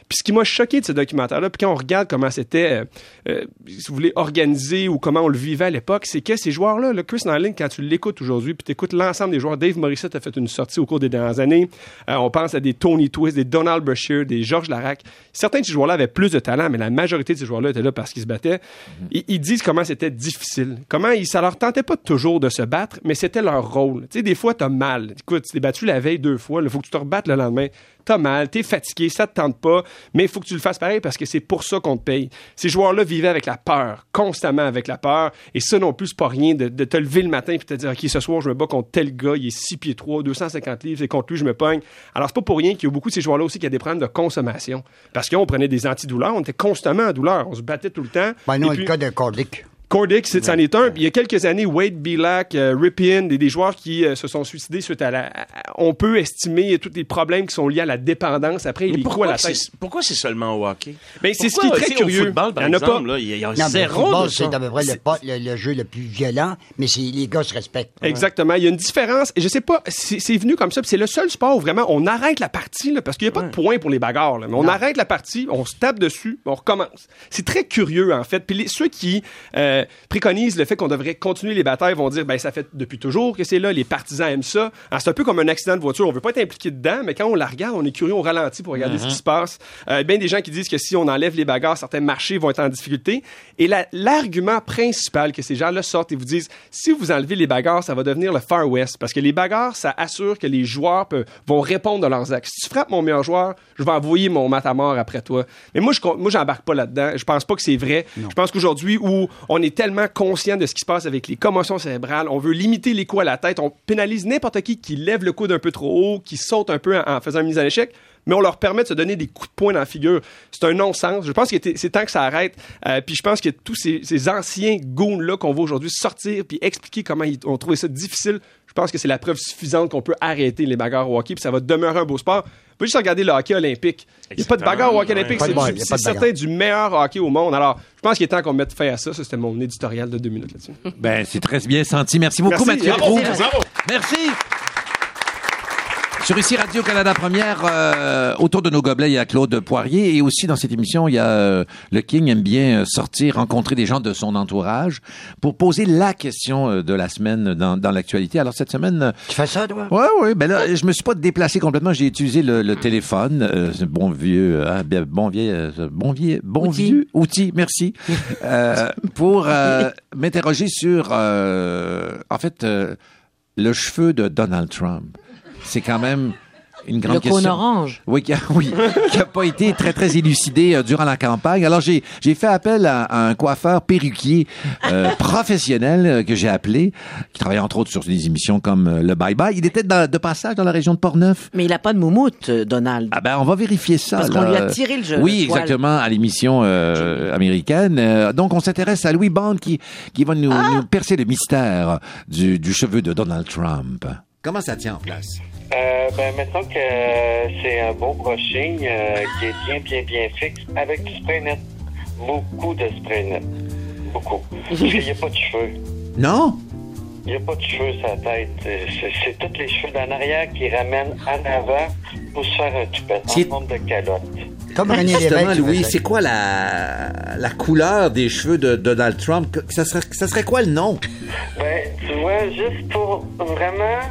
Puis ce qui m'a choqué de ce documentaire-là, puis quand on regarde comment c'était, euh, euh, si vous voulez, organisé ou comment on le vivait à l'époque, c'est que ces joueurs-là, le Chris Nyland, quand tu l'écoutes aujourd'hui, puis tu écoutes l'ensemble des joueurs, Dave Morissette a fait une sortie au cours des dernières années. Euh, on pense à des Tony Twist, des Donald Brashear, des Georges Larac. Certains de ces joueurs-là avaient plus de talent, mais la majorité de ces joueurs-là étaient là parce qu'ils se battaient. Ils, ils disent comment c'était difficile, comment ils, ça leur tentait pas toujours de se battre, mais c'était leur rôle. Tu sais, des fois, t'as mal. Écoute, tu t'es battu la veille deux fois, il faut que tu te rebattes le lendemain. T'as mal, t'es fatigué, ça te tente pas, mais il faut que tu le fasses pareil parce que c'est pour ça qu'on te paye. Ces joueurs-là vivaient avec la peur, constamment avec la peur, et ça non plus, c'est pas rien de, de te lever le matin et te dire, OK, ce soir, je me bats contre tel gars, il est 6 pieds 3, 250 livres, et contre lui, je me pogne. Alors, c'est pas pour rien qu'il y a beaucoup de ces joueurs-là aussi qui ont des problèmes de consommation. Parce qu'on prenait des antidouleurs, on était constamment en douleur, on se battait tout le temps. Ben non, Et le cas de. Cordic, c'est c'en est un. Puis il y a quelques années, Wade Belak, euh, Ripien, des, des joueurs qui euh, se sont suicidés suite à la. à- on peut estimer tous les problèmes qui sont liés à la dépendance. Après, il est pourquoi la c'est tête? pourquoi c'est seulement au hockey? Ben, c'est ce qui est très curieux. Au football, par Il y en a exemple, pas. là, il y a, Non, zéro c'est à peu près le, pas- le- le jeu le plus violent, mais c'est- les gars se respectent. Exactement. Il y a une différence. Et je sais pas, c'est c'est venu comme ça. puis c'est le seul sport où vraiment on arrête la partie, là, parce qu'il n'y a pas de point pour les bagarres. là. mais on arrête la partie, on se tape dessus, on recommence. C'est très curieux, en fait. Puis les- ceux qui euh, préconisent le fait qu'on devrait continuer les batailles vont dire, ben ça fait depuis toujours que c'est là. Les partisans aiment ça. C'est un peu comme un accident de voiture. On veut pas être impliqué dedans, mais quand on la regarde, on est curieux, on ralentit pour regarder ce qui se passe. Euh, bien des gens qui disent que si on enlève les bagarres, certains marchés vont être en difficulté. Et la- l'argument principal que ces gens-là sortent et vous disent, si vous enlevez les bagarres, ça va devenir le Far West. Parce que les bagarres, ça assure que les joueurs peuvent- vont répondre à leurs actes. Si tu frappes mon meilleur joueur, je vais envoyer mon matamor après toi. Mais moi, je moi, j'embarque pas là-dedans. Je pense pas que c'est vrai. Je pense qu'aujourd'hui, où on est tellement conscient de ce qui se passe avec les commotions cérébrales, on veut limiter les coups à la tête, on pénalise n'importe qui qui lève le coude un peu trop haut, qui saute un peu en, faisant une mise en échec mais on leur permet de se donner des coups de poing dans la figure. C'est un non-sens. Je pense que c'est temps que ça arrête. Euh, puis je pense que tous ces, ces anciens goons-là qu'on voit aujourd'hui sortir puis expliquer comment ils ont trouvé ça difficile, je pense que c'est la preuve suffisante qu'on peut arrêter les bagarres au hockey puis ça va demeurer un beau sport. Vous pouvez juste regarder le hockey olympique. Il n'y a pas de bagarre au hockey olympique. C'est certain du meilleur hockey au monde. Alors, je pense qu'il est temps qu'on mette fin à ça. Ça, c'était mon éditorial de deux minutes là-dessus. Ben, c'est très bien senti. Merci beaucoup, Merci. Mathieu Bravo. Proulx. Bravo. Merci. Sur ici Radio-Canada Première, euh, autour de nos gobelets, il y a Claude Poirier et aussi dans cette émission, il y a euh, le King aime bien euh, sortir, rencontrer des gens de son entourage pour poser la question euh, de la semaine dans, dans l'actualité. Alors cette semaine, Tu fais ça, toi? Ouais, ouais. Ben là, je me suis pas déplacé complètement. J'ai utilisé le, le téléphone, euh, bon vieux, euh, bien, bon vieux, bon vieux, bon Outil. vieux outil. Merci euh, pour euh, m'interroger sur, euh, en fait, euh, le cheveu de Donald Trump. C'est quand même une grande Le question. cône orange. Oui, qui a, oui, qui a pas été très très élucidé euh, durant la campagne. Alors j'ai j'ai fait appel à, à un coiffeur perruquier euh, professionnel euh, que j'ai appelé, qui travaille entre autres sur des émissions comme le Bye Bye. Il était dans- de passage dans la région de Portneuf. Mais il a pas de moumoute, Donald. Ah ben on va vérifier ça. Parce qu'on lui a tiré le jeu. Oui, exactement, à l'émission américaine. Donc on s'intéresse à Louis Bond qui qui va nous, Ah! nous percer le mystère du, du cheveu de Donald Trump. Comment ça tient en place? Euh, ben, mettons que euh, c'est un beau brushing euh, qui est bien, bien, bien fixe avec du spray net. Beaucoup de spray net. Beaucoup. Qu'il n'y a pas de cheveux. Non? Il n'y a pas de cheveux sur la tête. Euh, C'est, tous les cheveux d'en arrière qui ramènent en avant pour se faire un toupette en forme de calotte. Comme René Justement, Louis, c'est quoi la, la couleur des cheveux de Donald Trump? Ça serait, ça serait quoi le nom? Ben, tu vois, juste pour vraiment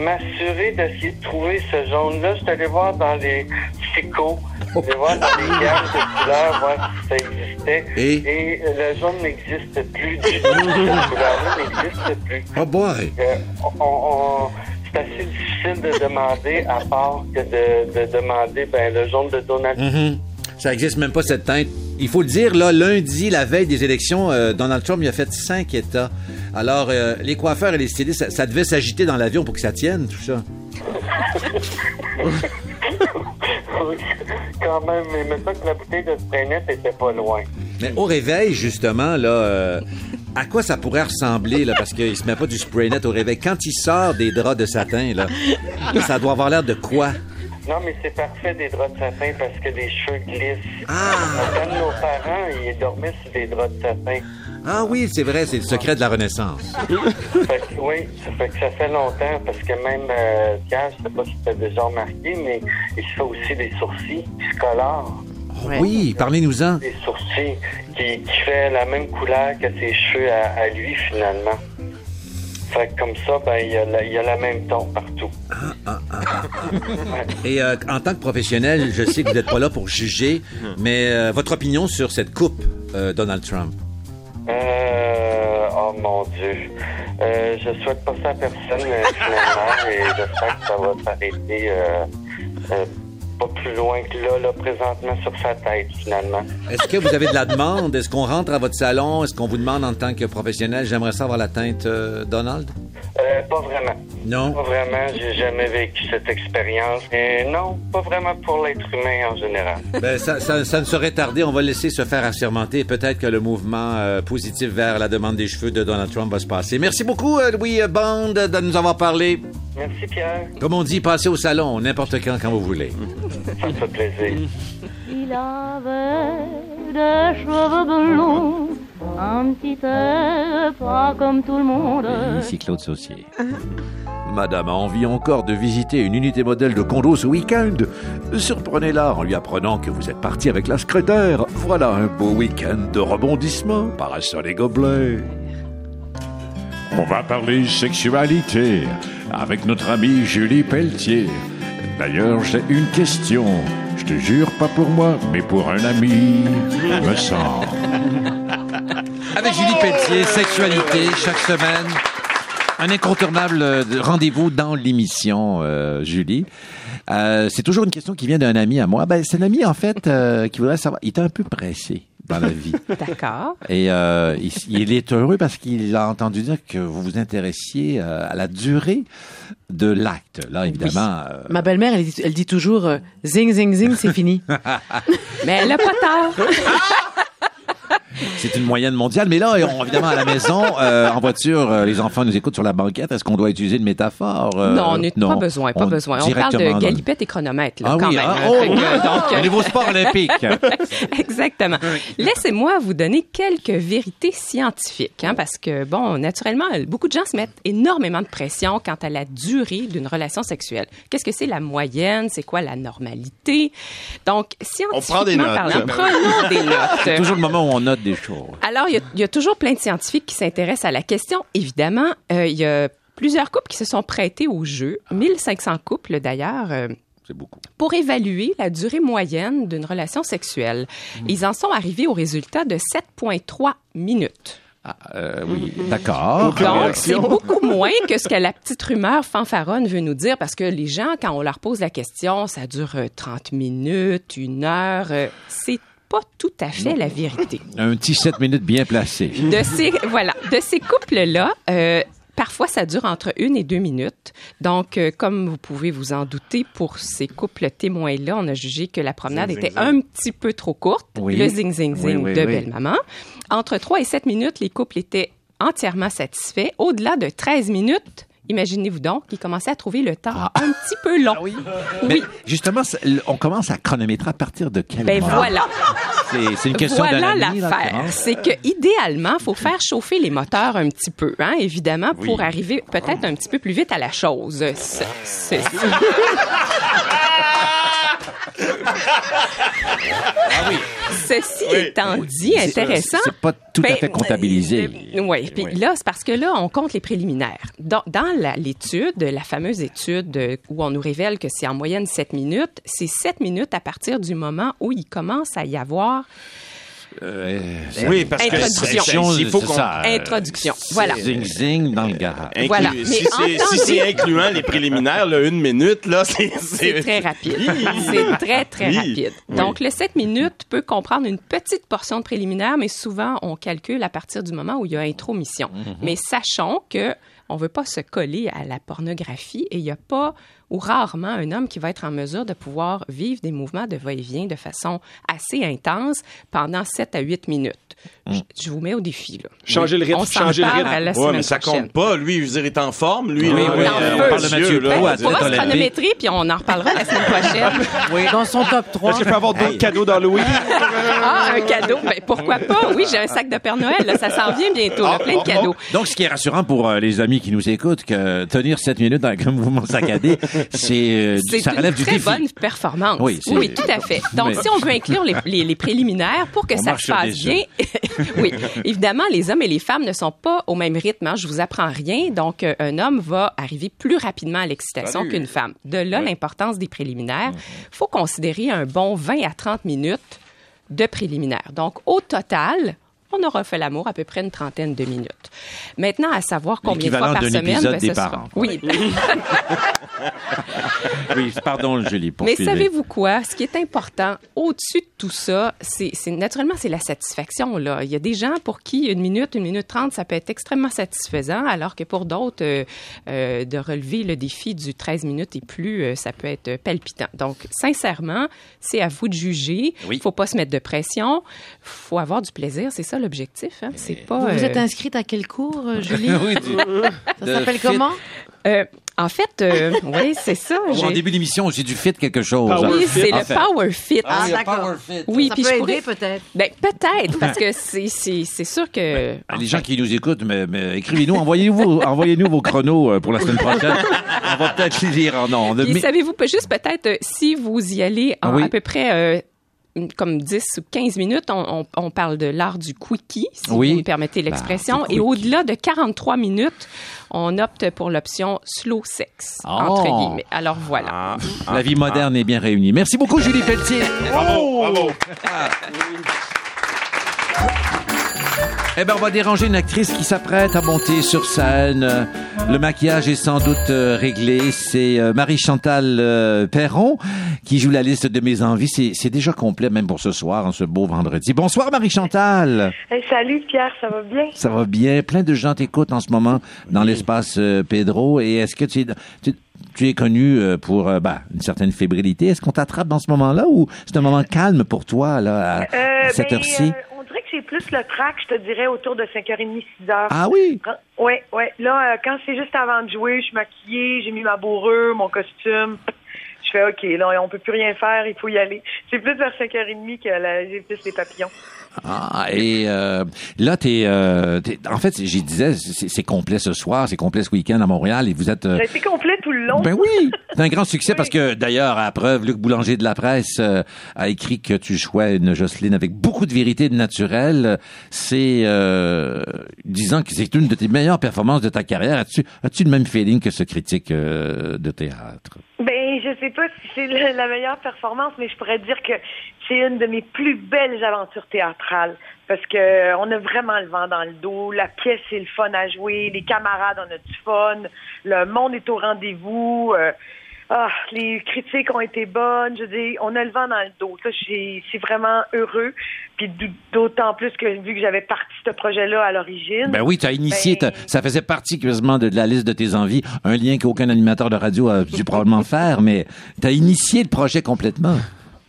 m'assurer d'essayer de trouver ce jaune-là, je suis allé voir dans les FICO, je suis allé voir dans les gammes de couleurs, voir si ça existait. Et? le jaune n'existe plus du tout. Cette couleur-là n'existe plus. Oh boy! Euh, on- on- c'est assez difficile de demander, à part que de, de demander ben, le jaune de Donald Mhm. Ça existe même pas cette teinte. Il faut le dire, là, lundi, la veille des élections, euh, Donald Trump il a fait cinq États. Alors, euh, les coiffeurs et les stylistes, ça, ça devait s'agiter dans l'avion pour que ça tienne, tout ça. Oui, Quand même, mais maintenant que la bouteille de spray net était pas loin. Mais au réveil, justement, là, euh, à quoi ça pourrait ressembler, là, parce qu'il se met pas du spray net au réveil. Quand il sort des draps de satin, là, ça doit avoir l'air de quoi? Non, mais c'est parfait des draps de satin parce que les cheveux glissent. Quand nos parents, ils dormaient sur des draps de satin. Ah oui, c'est vrai, c'est le secret de la Renaissance. Fait que, oui, ça fait que ça fait longtemps parce que même euh, Pierre, je sais pas si tu as déjà remarqué, mais il se fait aussi des sourcils qui se colorent. Oui, parlez-nous-en. Des sourcils qui, qui fait la même couleur que ses cheveux à, à lui finalement. Fait que comme ça, ben, il y, a la- il y a la même ton partout. Et euh, en tant que professionnel, je sais que vous n'êtes pas là pour juger, mais euh, votre opinion sur cette coupe, euh, Donald Trump? Oh mon Dieu. Je souhaite pas ça à personne finalement et j'espère que ça va s'arrêter pas plus loin que là, là, présentement sur sa tête finalement. Est-ce que vous avez de la demande? Est-ce qu'on rentre à votre salon? Est-ce qu'on vous demande en tant que professionnel, j'aimerais savoir la teinte euh, Donald? Euh, pas vraiment. Non? Pas vraiment, j'ai jamais vécu cette expérience. Et non, pas vraiment pour l'être humain en général. Ben, ça, ça- ça ne saurait tarder. On va laisser se faire assermenter. Peut-être que le mouvement euh, positif vers la demande des cheveux de Donald Trump va se passer. Merci beaucoup, euh, Louis Bond, de nous avoir parlé. Merci Pierre, Comme on dit, passez au salon, n'importe quand, quand vous voulez. ça me fait plaisir. Il avait des cheveux blonds, un petit air pas comme tout le monde. Ici Claude Saucier. Madame a envie encore de visiter une unité modèle de condo ce week-end. Surprenez-la en lui apprenant que vous êtes parti avec la secrétaire. Voilà un beau week-end de rebondissement, parasol et gobelet. On va parler sexualité avec notre amie Julie Pelletier. D'ailleurs, j'ai une question. Je te jure, pas pour moi, mais pour un ami, me semble. Avec Julie Pelletier, sexualité, chaque semaine. Un incontournable rendez-vous dans l'émission, euh, Julie. Euh, c'est toujours une question qui vient d'un ami à moi. Ben, c'est un ami, en fait, euh, qui voudrait savoir. Il est un peu pressé dans la vie. D'accord. Et euh, il, il est heureux parce qu'il a entendu dire que vous vous intéressiez euh, à la durée de l'acte. Là, évidemment. euh, Ma belle-mère, elle, dit- elle dit toujours euh, zing, zing, zing, c'est fini. Mais elle a pas tard. C'est une moyenne mondiale. Mais là, on- évidemment, à la maison, euh, en voiture, euh, les enfants nous écoutent sur la banquette. Est-ce qu'on doit utiliser une métaphore? euh, non, on n'est pas besoin, pas On- besoin. On parle de dans- galipette et chronomètre, là, Ah quand oui, même. ah, hein. oh, donc, euh, au niveau sport olympique. Exactement. Laissez-moi vous donner quelques vérités scientifiques, hein, parce que, bon, naturellement, beaucoup de gens se mettent énormément de pression quant à la durée d'une relation sexuelle. Qu'est-ce que c'est la moyenne? C'est quoi la normalité? Donc, scientifiquement prend des notes. parlant, prenons des notes. C'est toujours le moment où on note des choses. Alors, il y, a, il y a toujours plein de scientifiques qui s'intéressent à la question. Évidemment, euh, il y a plusieurs couples qui se sont prêtés au jeu, 1500 couples d'ailleurs. euh, beaucoup. pour évaluer la durée moyenne d'une relation sexuelle. Ils en sont arrivés au résultat de 7,3 minutes. Ah, euh, oui, d'accord. Donc, c'est beaucoup moins que ce que la petite rumeur fanfaronne veut nous dire, parce que les gens, quand on leur pose la question, ça dure euh, 30 minutes, une heure, c'est pas tout à fait la vérité. Un petit 7 minutes bien placé. De ces, voilà, de ces couples-là, euh, Parfois, ça dure entre une et deux minutes. Donc, euh, comme vous pouvez vous en douter, pour ces couples témoins-là, on a jugé que la promenade Zing, était zing, un petit peu trop courte. Oui. Le zing-zing-zing Oui, oui, de oui. belle-maman. Entre 3 et 7 minutes, les couples étaient entièrement satisfaits. Au-delà de 13 minutes, imaginez-vous donc, ils commençaient à trouver le temps Ah. un petit peu long. Mais justement, c'est- on commence à chronométrer à partir de quel Ben moment? voilà. C'est, une question voilà l'affaire. C'est que idéalement, faut faire chauffer les moteurs un petit peu, hein, évidemment, pour Oui. arriver peut-être un petit peu plus vite à la chose. Ce- Ceci étant dit, intéressant. C'est pas tout à Ben, fait comptabilisé. Oui, puis là, c'est parce que là, on compte les préliminaires. Dans, dans la- l'étude, la fameuse étude euh, où on nous révèle que c'est en moyenne 7 minutes, c'est 7 minutes à partir du moment où il commence à y avoir Euh, Oui, parce que Introduction. c'est- il faut qu'on- ça, euh, Introduction. Voilà. Zing zing dans le garage. Inclus- Voilà. Si Mais c'est si incluant les préliminaires, là, une minute, là, c'est... C'est très rapide. C'est très, très Oui. rapide. Oui. Donc, le 7 minutes peut comprendre une petite portion de préliminaire, mais souvent, on calcule à partir du moment où il y a intromission. Mhm. Mais sachons que on veut pas se coller à la pornographie et il n'y a pas ou rarement un homme qui va être en mesure de pouvoir vivre des mouvements de va-et-vient de façon assez intense pendant 7 à 8 minutes. Je, je vous mets au défi, là. Changer le rythme, On changer le rythme. à la Ouais, semaine mais ça prochaine. compte pas. Lui, je veux dire, il est en forme. Lui, Oui, là, oui, on on parle de Mathieu là. Pro, On pourra se chronométrer, puis on en reparlera la semaine prochaine. Dans son top 3. Est-ce que je peux avoir d'autres cadeaux d'Halloween? Ah, un cadeau. Ben, pourquoi pas? Oui, j'ai un sac de Père Noël. là. ça s'en vient bientôt. là, plein de cadeaux. Donc, ce qui est rassurant pour euh, les amis qui nous écoutent, que tenir 7 minutes avec un mouvement saccadé, c'est, euh, C'est ça une relève du très défi. bonne performance. Oui, Oui, c'est- tout à fait. Donc, si on veut inclure les, préliminaires pour que ça se passe bien, oui, évidemment, les hommes et les femmes ne sont pas au même rythme. hein. Je vous apprends rien. Donc, euh, un homme va arriver plus rapidement à l'excitation qu'une femme. De là, l'importance des préliminaires. Il faut considérer un bon 20 à 30 minutes de préliminaires. Donc, au total, on aura fait l'amour à peu près une trentaine de minutes. Maintenant, à savoir combien de fois par semaine, épisode ben, des ce sera- parents. Oui. Oui, pardon, Julie. Mais poursuivez. savez-vous quoi? Ce qui est important, au-dessus de tout ça, c'est naturellement, c'est la satisfaction. Là. Il y a des gens pour qui une minute, une minute trente, ça peut être extrêmement satisfaisant, alors que pour d'autres, euh, euh, de relever le défi du 13 minutes et plus, euh, ça peut être palpitant. Donc, sincèrement, c'est à vous de juger. Il Oui. faut pas se mettre de pression. faut avoir du plaisir. C'est ça l'objectif. Hein? C'est pas... Vous vous êtes inscrite à quel cours, Julie? Oui, du- Ça s'appelle comment? Euh, en fait, euh, oui, c'est ça. En début d'émission, j'ai dû fit quelque chose. Power Oui, fit. c'est En le fait. Power Fit. Ah, oui, d'accord. Power Fit. Oui, Ça puis peut je aider pourrais- peut-être. Ben, peut-être, parce que c'est, sûr que. Les gens qui nous écoutent, mais, mais écrivez-nous, envoyez-nous, vos chronos euh, pour la semaine prochaine. On va peut-être les lire en ondes. Puis Mais- savez-vous, juste peut-être, euh, si vous y allez en Ah oui. à peu près euh, comme 10 ou 15 minutes, on, on- on parle de l'art du quickie, si Oui. vous me permettez l'expression. L'art du Et au-delà de 43 minutes, on opte pour l'option slow sex, Oh. entre guillemets. Alors voilà. Ah, La vie moderne est bien réunie. Merci beaucoup, Julie Pelletier. Bravo, bravo. Eh ben, on va déranger une actrice qui s'apprête à monter sur scène. Le maquillage est sans doute euh, réglé. C'est euh, Marie-Chantal euh, Perron qui joue la liste de mes envies. C'est déjà complet, même pour ce soir, en ce beau vendredi. Bonsoir, Marie-Chantal. Hey, salut Pierre, ça va bien? Ça va bien. Plein de gens t'écoutent en ce moment dans l'espace Pedro. Et est-ce que tu es, tu, tu es connu pour euh, bah, une certaine fébrilité? Est-ce qu'on t'attrape dans ce moment-là ou c'est un moment calme pour toi, là, à, à cette ben, heure-ci? euh, dirais que j'ai plus le track, je te dirais, autour de 5h30, 6h. Ah oui? Oui, oui. Là, euh, quand c'est juste avant de jouer, je suis maquillée, j'ai mis ma bourrure, mon costume. Je fais OK, là, on peut plus rien faire, il faut y aller. C'est plus vers 5h30 que la- j'ai plus les papillons. Ah, et euh, là, t'es, euh, t'es- en fait, j'y disais, c'est c'est complet ce soir, c'est complet ce week-end à Montréal, et vous êtes... euh, a été complet tout le long. Ben oui, c'est un grand succès parce que d'ailleurs, à preuve, Luc Boulanger de la presse euh, a écrit que tu jouais une Jocelyne avec beaucoup de vérité et de naturel. C'est euh, disant que c'est une de tes meilleures performances de ta carrière. As-tu as-tu le même feeling que ce critique euh, de théâtre? Ben, je sais pas si c'est la, meilleure performance, mais je pourrais dire que c'est une de mes plus belles aventures théâtrales. Parce que euh, on a vraiment le vent dans le dos. La pièce, c'est le fun à jouer. Les camarades, on a du fun. Le monde est au rendez-vous. euh, ah, les critiques ont été bonnes. Je dis, on a le vent dans le dos. Ça, j'ai- c'est vraiment heureux. Puis d'autant plus que vu que j'avais parti ce projet-là à l'origine. Ben oui, tu as initié, ben, t'as- ça faisait partie de, de la liste de tes envies, un lien qu'aucun animateur de radio a dû probablement faire, mais tu as initié le projet complètement.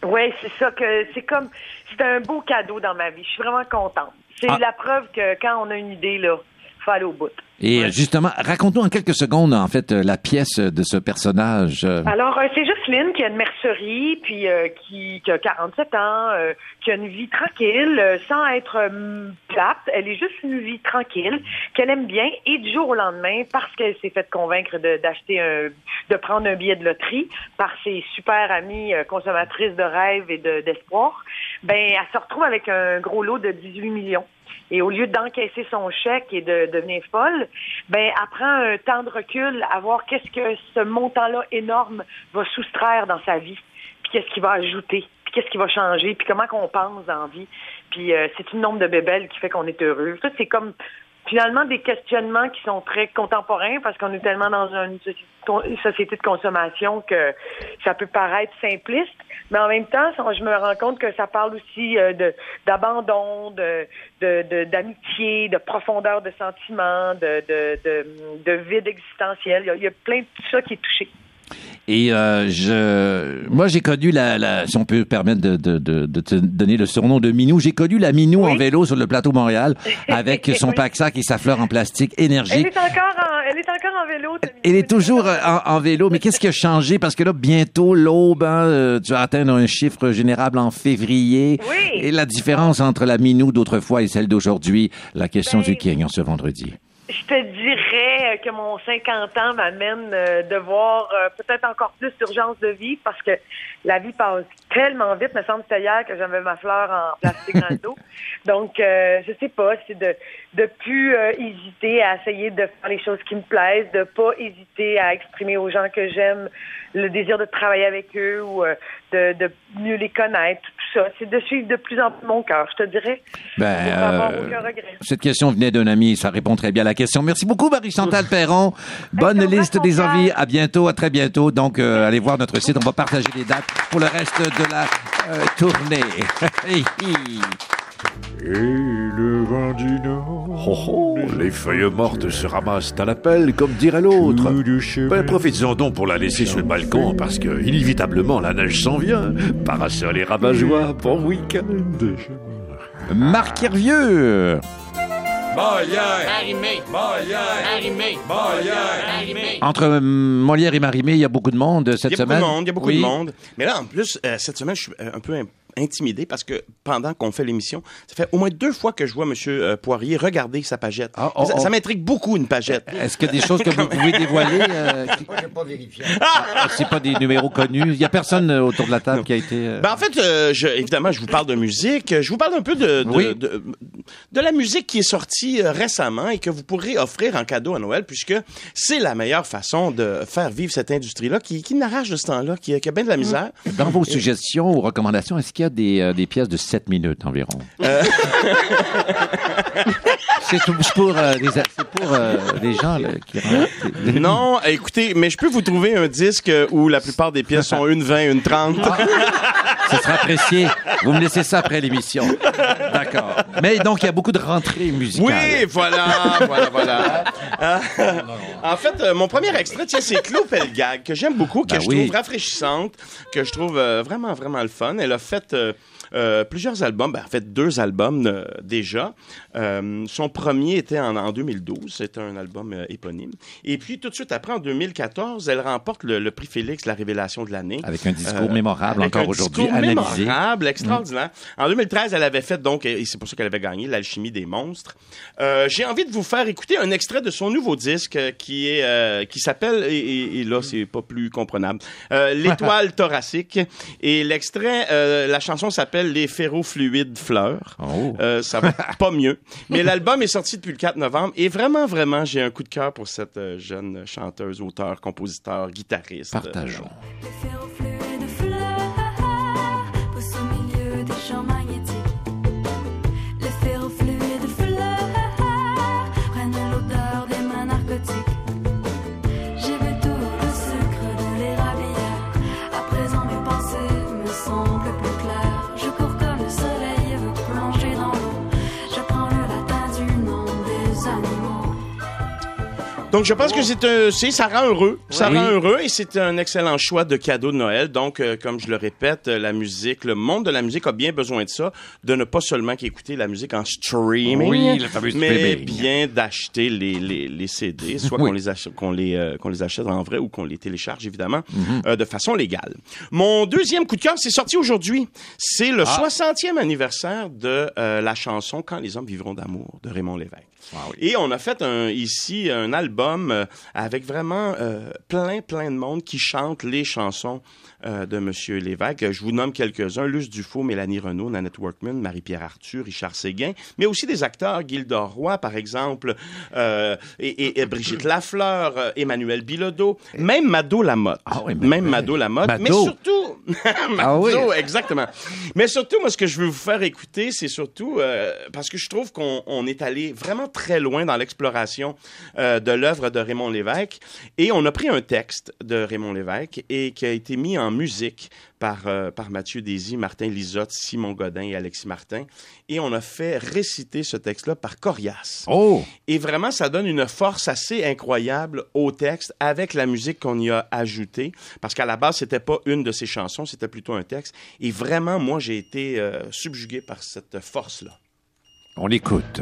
Oui, c'est ça que c'est comme c'est un beau cadeau dans ma vie. Je suis vraiment contente. C'est Ah. la preuve que quand on a une idée là, faut aller au bout. Et euh, justement, raconte-nous en quelques secondes, en fait, euh, la pièce de ce personnage. euh, Alors, c'est Jocelyne qui a une mercerie, puis euh, qui, qui a 47 ans, euh, qui a une vie tranquille, sans être euh, plate. Elle est juste une vie tranquille, qu'elle aime bien. Et du jour au lendemain, parce qu'elle s'est fait convaincre de- d'acheter un, de prendre un billet de loterie par ses super amies consommatrices de rêve et de- d'espoir, ben, elle se retrouve avec un gros lot de 18 millions. Et au lieu d'encaisser son chèque et de devenir folle, ben, elle prend un temps de recul à voir qu'est-ce que ce montant-là énorme va soustraire dans sa vie, puis qu'est-ce qu'il va ajouter, puis qu'est-ce qui va changer, puis comment qu'on pense la vie. Puis euh, c'est une nombre de bébelles qui fait qu'on est heureux. Ça, c'est comme finalement des questionnements qui sont très contemporains parce qu'on est tellement dans une soci- une société de consommation que ça peut paraître simpliste, mais en même temps, je me rends compte que ça parle aussi euh, de d'abandon, de de- de- d'amitié, de, profondeur de sentiments, de, de, de, de vide existentiel. Il y a plein de tout ça qui est touché. Et euh, je, moi, j'ai connu la, la, si on peut permettre de, de, de, de te donner le surnom de Minou, j'ai connu la Minou en vélo sur le plateau Montréal avec son Oui. pack-sac et sa fleur en plastique Elle énergique. est encore en, elle est encore en vélo. Elle est toujours euh, en, en vélo, mais qu'est-ce qui a changé? Parce que là, bientôt, l'aube, hein, euh, tu vas atteindre un chiffre générable en février. Oui. Et la différence entre la Minou d'autrefois et celle d'aujourd'hui, la question Ben, du King en ce vendredi. Je te dirais que mon 50 ans m'amène euh, de voir euh, peut-être encore plus d'urgence de vie parce que la vie passe tellement vite. Me semble que c'était hier que j'avais ma fleur en plastique dans le dos. Donc, euh, je sais pas, c'est de de plus euh, hésiter à essayer de faire les choses qui me plaisent, de pas hésiter à exprimer aux gens que j'aime le désir de travailler avec eux ou euh, de, de mieux les connaître, tout ça. C'est de suivre de plus en plus mon cœur, je te dirais. Ben, euh, aucun regret. Cette question venait d'un ami, ça répond très bien à la question. Merci beaucoup, Marie-Chantal Perron. Bonne Hey, liste des envies. À bientôt, à très bientôt. Donc, euh, allez voir notre site. On va partager les dates pour le reste de la euh, tournée. Et le vent du nord. Oh, oh, les feuilles mortes se ramassent à la pelle, comme dirait l'autre. Ben, profites-en donc pour la laisser sur le balcon, parce que, inévitablement, la neige s'en vient. Parasol et rabat-joie, bon week-end. Marc Hervieux. Molière. Arrimé. Molière. Arrimé. Molière. Arrimé. Entre euh, Molière et Marimé, il y a beaucoup de monde cette Il y a semaine. beaucoup de monde, il y a beaucoup Oui. de monde. Mais là, en plus, euh, cette semaine, je suis euh, un peu intimidé parce que pendant qu'on fait l'émission, ça fait au moins deux fois que je vois M. euh, Poirier regarder sa pagette. oh, ça oh. ça m'intrigue beaucoup, une pagette. Est-ce qu'il y a des choses que vous pouvez dévoiler? euh, qui- Moi, pas vérifié. Ah, c'est pas des numéros connus. Il y a personne euh, autour de la table qui a été. euh, Ben, en fait, euh, je, évidemment, je vous parle de musique. Je vous parle un peu de, de, Oui. de, de la musique qui est sortie euh, récemment et que vous pourrez offrir en cadeau à Noël, puisque c'est la meilleure façon de faire vivre cette industrie-là qui, qui n'arrache de ce temps-là, qui, qui a bien de la misère. Dans vos suggestions ou recommandations, est-ce qu'il y a des, euh, des pièces de 7 minutes environ? Euh. c'est tout- c'est pour, euh, des, c'est pour euh, des gens là, qui. Non, écoutez, mais je peux vous trouver un disque où la plupart des pièces sont une 20, une 30. Ce sera apprécié. Vous me laissez ça après l'émission. D'accord. Mais donc, il y a beaucoup de rentrées musicales. Oui, voilà, voilà, voilà. Euh, en fait, euh, mon premier extrait, tiens, c'est Claude Pelgag, que j'aime beaucoup, que Ben je oui. trouve rafraîchissante, que je trouve euh, vraiment, vraiment le fun. Elle a fait euh, euh, plusieurs albums, ben, en fait deux albums euh, déjà. Euh, son premier était en, en 2012, c'est un album éponyme. Et puis tout de suite après, en 2014, elle remporte le, le prix Félix, la révélation de l'année. Avec un discours mémorable avec encore aujourd'hui, analysé. mémorable, extraordinaire. En 2013, elle avait fait donc, et c'est pour ça qu'elle avait gagné, l'alchimie des monstres. J'ai envie de vous faire écouter un extrait de son nouveau disque qui est qui s'appelle et, et- et là c'est pas plus comprenable, l'étoile thoracique. Et l'extrait, la chanson s'appelle les ferrofluides fleurs. Oh. Euh, ça va pas mieux. Mais l'album est sorti depuis le 4 novembre et vraiment, vraiment, j'ai un coup de cœur pour cette euh, jeune chanteuse, auteur, compositeur, guitariste. Partageons. Donc, je pense que c'est un, c'est, ça rend heureux. Ça rend heureux et c'est un excellent choix de cadeau de Noël. Donc, euh, comme je le répète, euh, la musique, le monde de la musique a bien besoin de ça, de ne pas seulement qu'écouter la musique en streaming, Oui, le mais bien d'acheter les, les, les CD, soit Oui. qu'on les achète, qu'on les, euh, qu'on les achète en vrai ou qu'on les télécharge, évidemment, Mhm. euh, de façon légale. Mon deuxième coup de cœur, c'est sorti aujourd'hui. C'est le Ah. 60e anniversaire de euh, la chanson Quand les hommes vivront d'amour de Raymond Lévesque. Et on a fait un, ici un album euh, avec vraiment euh, plein, plein de monde qui chante les chansons euh, de Monsieur Lévesque. Je vous nomme quelques-uns. Luce Dufault, Mélanie Renaud, Nanette Workman, Marie-Pierre Arthur, Richard Séguin, mais aussi des acteurs, Gildor Roy, par exemple, euh, et, et- et Brigitte Lafleur, euh, Emmanuel Bilodeau, même Mado Lamotte. même Mado Lamotte. Mais surtout... Mado, Ah oui. exactement. Mais surtout, moi, ce que je veux vous faire écouter, c'est surtout euh, parce que je trouve qu'on on est allé vraiment très loin dans l'exploration euh, de l'œuvre de Raymond Lévesque. Et on a pris un texte de Raymond Lévesque et qui a été mis en musique par, euh, par Mathieu Désy, Martin Lisotte, Simon Godin et Alexis Martin. Et on a fait réciter ce texte-là par Corias. Oh! Et vraiment, ça donne une force assez incroyable au texte avec la musique qu'on y a ajoutée. Parce qu'à la base, c'était pas une de ses chansons, c'était plutôt un texte. Et vraiment, moi, j'ai été euh, subjugué par cette force-là. On l'écoute.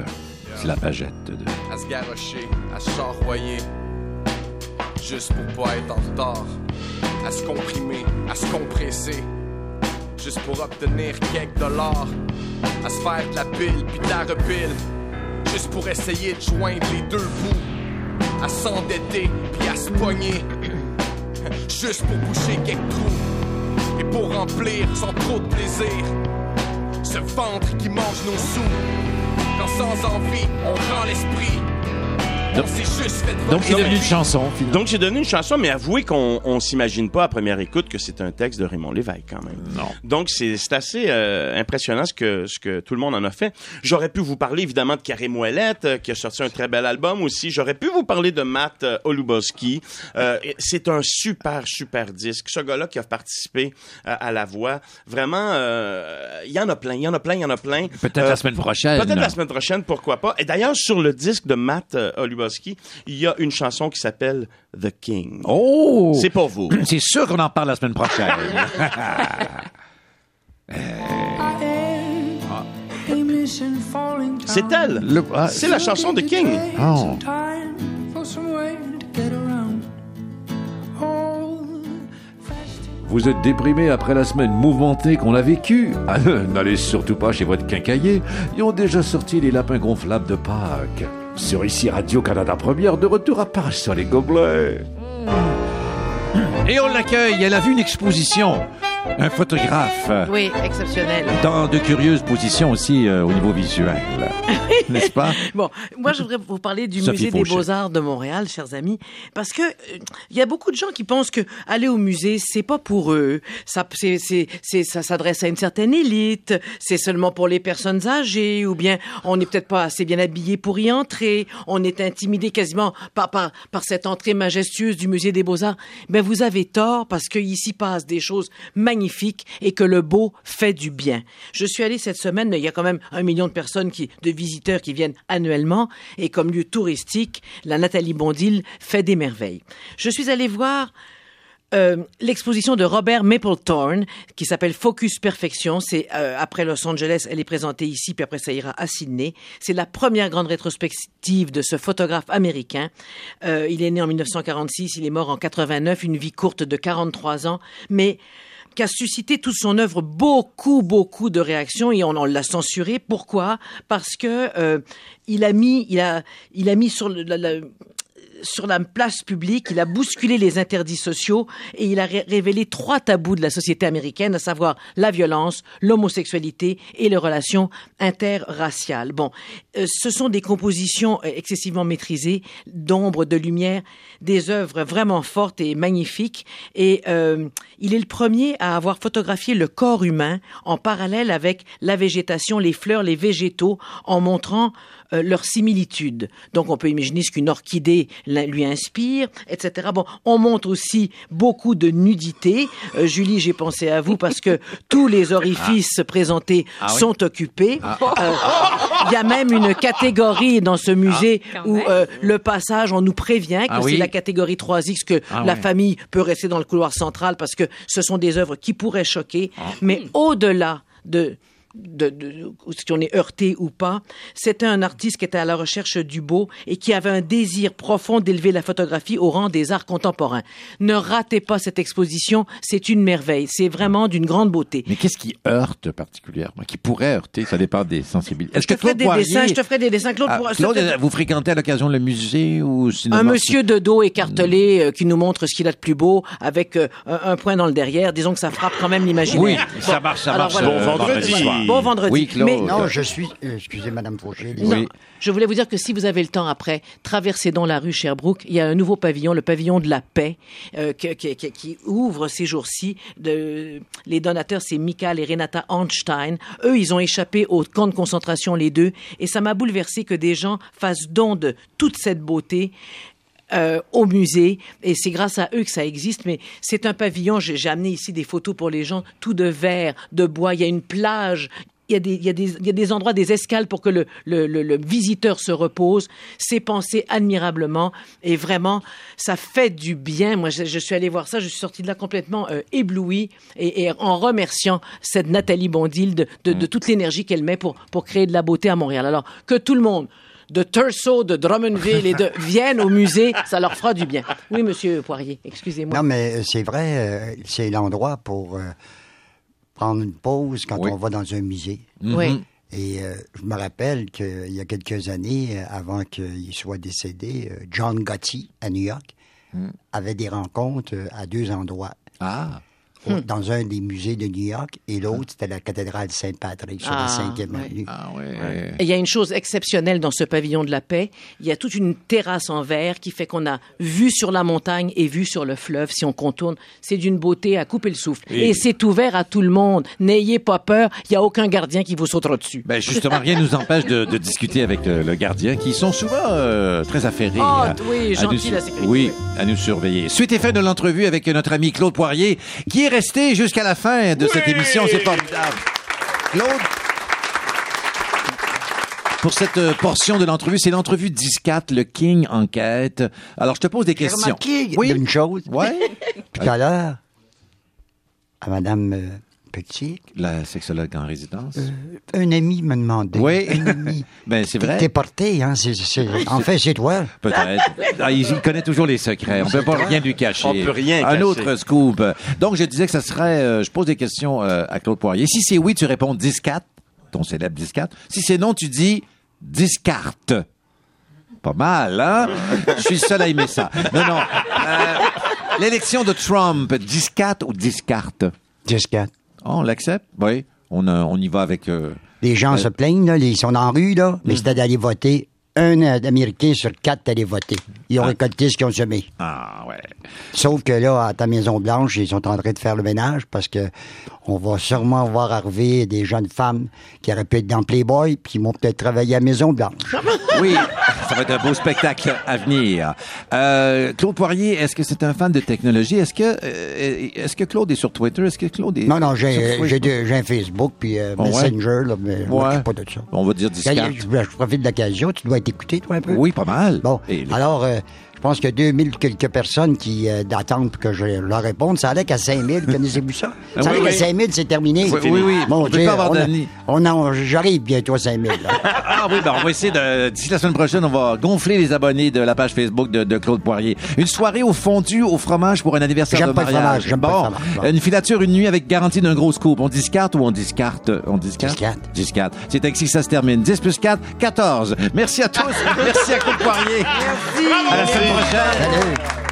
C'est la pagette de... à se garrocher, à se charroyer, juste pour pas être en retard, à se comprimer, à se compresser, juste pour obtenir quelques dollars, à se faire de la pile puis de la repile, juste pour essayer de joindre les deux bouts, à s'endetter puis à se pogner, juste pour boucher quelques trous, et pour remplir sans trop de plaisir, ce ventre qui mange nos sous. Quand sans envie, on rend l'esprit. Fait Donc, c'est devenu une chanson, finalement. Donc, j'ai donné une chanson, mais avouez qu'on on s'imagine pas à première écoute que c'est un texte de Raymond Lévesque, quand même. Non. Donc, c'est c'est assez euh, impressionnant ce que, ce que tout le monde en a fait. J'aurais pu vous parler, évidemment, de Carré Moellette, euh, qui a sorti un très bel album aussi. J'aurais pu vous parler de Matt euh, Oluboski. Euh, c'est un super, super disque. Ce gars-là qui a participé euh, à La Voix, vraiment, euh, il y en a plein, il y en a plein, il y en a plein. Peut-être la semaine prochaine. Peut-être la semaine prochaine, pourquoi pas. Et d'ailleurs, sur le disque de Matt euh, Il y a une chanson qui s'appelle The King. Oh! C'est pour vous. C'est sûr qu'on en parle la semaine prochaine. C'est elle. Le- ah, C'est la chanson de King. Oh. Vous êtes déprimé après la semaine mouvementée qu'on a vécue Ah, N'allez surtout pas chez votre quincailler. Ils ont déjà sorti les lapins gonflables de Pâques. Sur ici Radio-Canada Première, de retour à Paris sur les gobelets. Et on l'accueille. Elle a vu une exposition. Un photographe. Oui, exceptionnel. Dans de curieuses positions aussi euh, au niveau visuel. N'est-ce pas? Bon, moi, je voudrais vous parler du Sophie musée des. Beaux-Arts de Montréal, chers amis, parce que euh, il y a beaucoup de gens qui pensent que aller au musée, c'est pas pour eux. Ça, c'est, ça s'adresse à une certaine élite. C'est seulement pour les personnes âgées, ou bien on n'est peut-être pas assez bien habillé pour y entrer. On est intimidé quasiment par, par, par cette entrée majestueuse du musée des Beaux-Arts. Ben, vous avez tort, parce que ici passent des choses magnifiques magnifique et que le beau fait du bien. Je suis allé cette semaine, il y a quand même un million de personnes qui, de visiteurs qui viennent annuellement et comme lieu touristique, la Nathalie Bondil fait des merveilles. Je suis allé voir euh, l'exposition de Robert Mapplethorne qui s'appelle Focus Perfection. C'est euh, après Los Angeles, elle est présentée ici, puis après ça ira à Sydney. C'est la première grande rétrospective de ce photographe américain. Euh, il est né en 1946, il est mort en 89, une vie courte de 43 ans, mais qui a suscité toute son œuvre beaucoup, beaucoup de réactions et on, l'a censuré. Pourquoi? Parce que euh, il a mis, il a, il a mis sur le, la- sur la place publique, il a bousculé les interdits sociaux et il a ré- révélé trois tabous de la société américaine, à savoir la violence, l'homosexualité et les relations interraciales. Bon, euh, ce sont des compositions euh, excessivement maîtrisées, d'ombre, de lumière, des œuvres vraiment fortes et magnifiques. Et euh, il est le premier à avoir photographié le corps humain en parallèle avec la végétation, les fleurs, les végétaux, en montrant euh, leur similitude. Donc, on peut imaginer ce qu'une orchidée lui inspire, etc. Bon, on montre aussi beaucoup de nudité. Euh, Julie, j'ai pensé à vous parce que tous les orifices présentés Ah oui? sont occupés. Ah. Euh, Il y a même une catégorie dans ce musée Ah, où euh, le passage, on nous prévient que Ah c'est oui? la catégorie 3X, que Ah la famille peut rester dans le couloir central parce que ce sont des œuvres qui pourraient choquer. Ah. Mais au-delà de de, de, si on est heurté ou pas. C'était un artiste qui était à la recherche du beau et qui avait un désir profond d'élever la photographie au rang des arts contemporains. Ne ratez pas cette exposition, c'est une merveille. C'est vraiment d'une grande beauté. Mais qu'est-ce qui heurte particulièrement Qui pourrait heurter Ça dépend des sensibilités. Je te ferai des dessins, je te ferai des dessins. Claude, Ah, pourra- Claude, vous fréquentez à l'occasion le musée ou sinon un monsieur de dos écartelé euh, qui nous montre ce qu'il a de plus beau avec euh, un, un point dans le derrière. Disons que ça frappe quand même l'imaginaire. Oui, ça marche, ça alors marche, voilà. euh, Bon vendredi. vendredi. Bon vendredi. Oui, Claude. Mais Non, je suis. euh, excusez, Madame Fauché. les- je voulais vous dire que si vous avez le temps après, traversez donc la rue Sherbrooke. Il y a un nouveau pavillon, le pavillon de la paix, euh, qui ouvre ces jours-ci. De- Les donateurs, c'est Michael et Renata Hornstein. Eux, ils ont échappé au camp de concentration, les deux. Et ça m'a bouleversé que des gens fassent don de toute cette beauté. Euh, au musée. Et c'est grâce à eux que ça existe. Mais c'est un pavillon. J'ai amené ici des photos pour les gens tout de verre de bois. Il y a une plage. Il y, a des, il, y a des, il y a des endroits, des escales pour que le, le, le, le visiteur se repose. C'est pensé admirablement. Et vraiment, ça fait du bien. Moi, je, je suis allée voir ça, je suis sortie de là complètement euh, éblouie et, et en remerciant cette Nathalie Bondil de, de, de toute l'énergie qu'elle met pour, pour créer de la beauté à Montréal. Alors, que tout le monde de Tursault, de Drummondville et de viennent au musée, ça leur fera du bien. Oui, monsieur Poirier, excusez-moi. Non, mais euh, c'est vrai, euh, c'est l'endroit pour euh, prendre une pause quand Oui. on va dans un musée. Mhm. Oui. Et euh, je me rappelle qu'il y a quelques années, avant qu'il soit décédé, John Gotti, à New York, avait des rencontres à deux endroits. Ah. Au- Dans un des musées de New York et l'autre, c'était la cathédrale Saint-Patrick sur Ah, la 5e ouais. avenue. Ah ouais. Et Il y a une chose exceptionnelle dans ce pavillon de la paix. Il y a toute une terrasse en verre qui fait qu'on a vue sur la montagne et vue sur le fleuve si on contourne. C'est d'une beauté à couper le souffle. Et- Et, c'est ouvert à tout le monde. N'ayez pas peur. Il n'y a aucun gardien qui vous sautera dessus. Ben justement, rien ne nous empêche de, de discuter avec le, le gardien, qui sont souvent euh, très affairés. Oh, à- oui, à gentil, nous- la sécurité. Oui, à nous surveiller. Suite et fin de l'entrevue avec notre ami Claude Poirier, qui est resté jusqu'à la fin de cette émission. C'est formidable. Claude, pour cette euh, portion de l'entrevue, c'est l'entrevue 14, le King enquête. Alors, je te pose des questions. remarqué Oui? une chose. Ouais. Tout à l'heure, à Madame euh, Petit, La sexologue en résidence. un ami m'a demandé. Oui. Un ami. Ben, c'est vrai. T'es porté, hein? c'est- c'est- En fait, c'est toi. Peut-être. Ah, il, il connaît toujours les secrets. On peut pas rien lui cacher. On peut rien Un cacher. autre scoop. Donc, je disais que ça serait... euh, je pose des questions euh, à Claude Poirier. Si c'est oui, tu réponds 10-4, ton célèbre 10-4. Si c'est non, tu dis 10 cartes. Pas mal, hein? Je suis seul à aimer ça. Non, non. Euh, L'élection de Trump, 10-4 ou 10 cartes? 10-4. Oh, on l'accepte? Oui. On, euh, on y va avec... euh, Les gens Euh, se plaignent, là, ils sont en rue, là, mais c'était d'aller voter un Américain sur quatre est allé voter. Ils ont récolté ce qu'ils ont semé. Ah, ouais. Sauf que là, à ta Maison-Blanche, ils sont en train de faire le ménage parce que on va sûrement voir arriver des jeunes femmes qui auraient pu être dans Playboy puis qui vont peut-être travailler à Maison-Blanche. Oui, ça va être un beau spectacle à venir. Euh, Claude Poirier, est-ce que c'est un fan de technologie? Est-ce que, euh, est-ce que Claude est sur Twitter? Est-ce que Claude est Non, non, j'ai un Facebook puis euh, Oh, ouais? Messenger, là, mais Ouais. je suis pas de ça. On va dire discard. Je, je profite de l'occasion. Tu dois écouté, toi, un peu? Oui, pas mal. Bon, Et alors, euh, je pense qu'il y a 2000 quelques personnes qui euh, attendent pour que je leur réponde. Ça allait qu'à 5000, connaissez-vous ça? Ah, Ça oui, allait qu'à oui. 5000, c'est terminé. Oui, oui, oui. Mon On peut pas avoir on, a- on j'arrive bientôt à 5000. là. Ah oui, ben on va essayer de, d'ici la semaine prochaine, on va gonfler les abonnés de la page Facebook de, de Claude Poirier. Une soirée au fondu au fromage pour un anniversaire J'aime de pas le mariage. fromage, j'aime pas bon, le fromage. Bon. une filature une nuit avec garantie d'un gros scoop. On discarte ou on discarte? On discarte? Discarte. Discarte. C'est ainsi que ça se termine. 10 plus 4, 14. Merci à tous. Merci à Claude Poirier. Merci. À la semaine prochaine. Salut.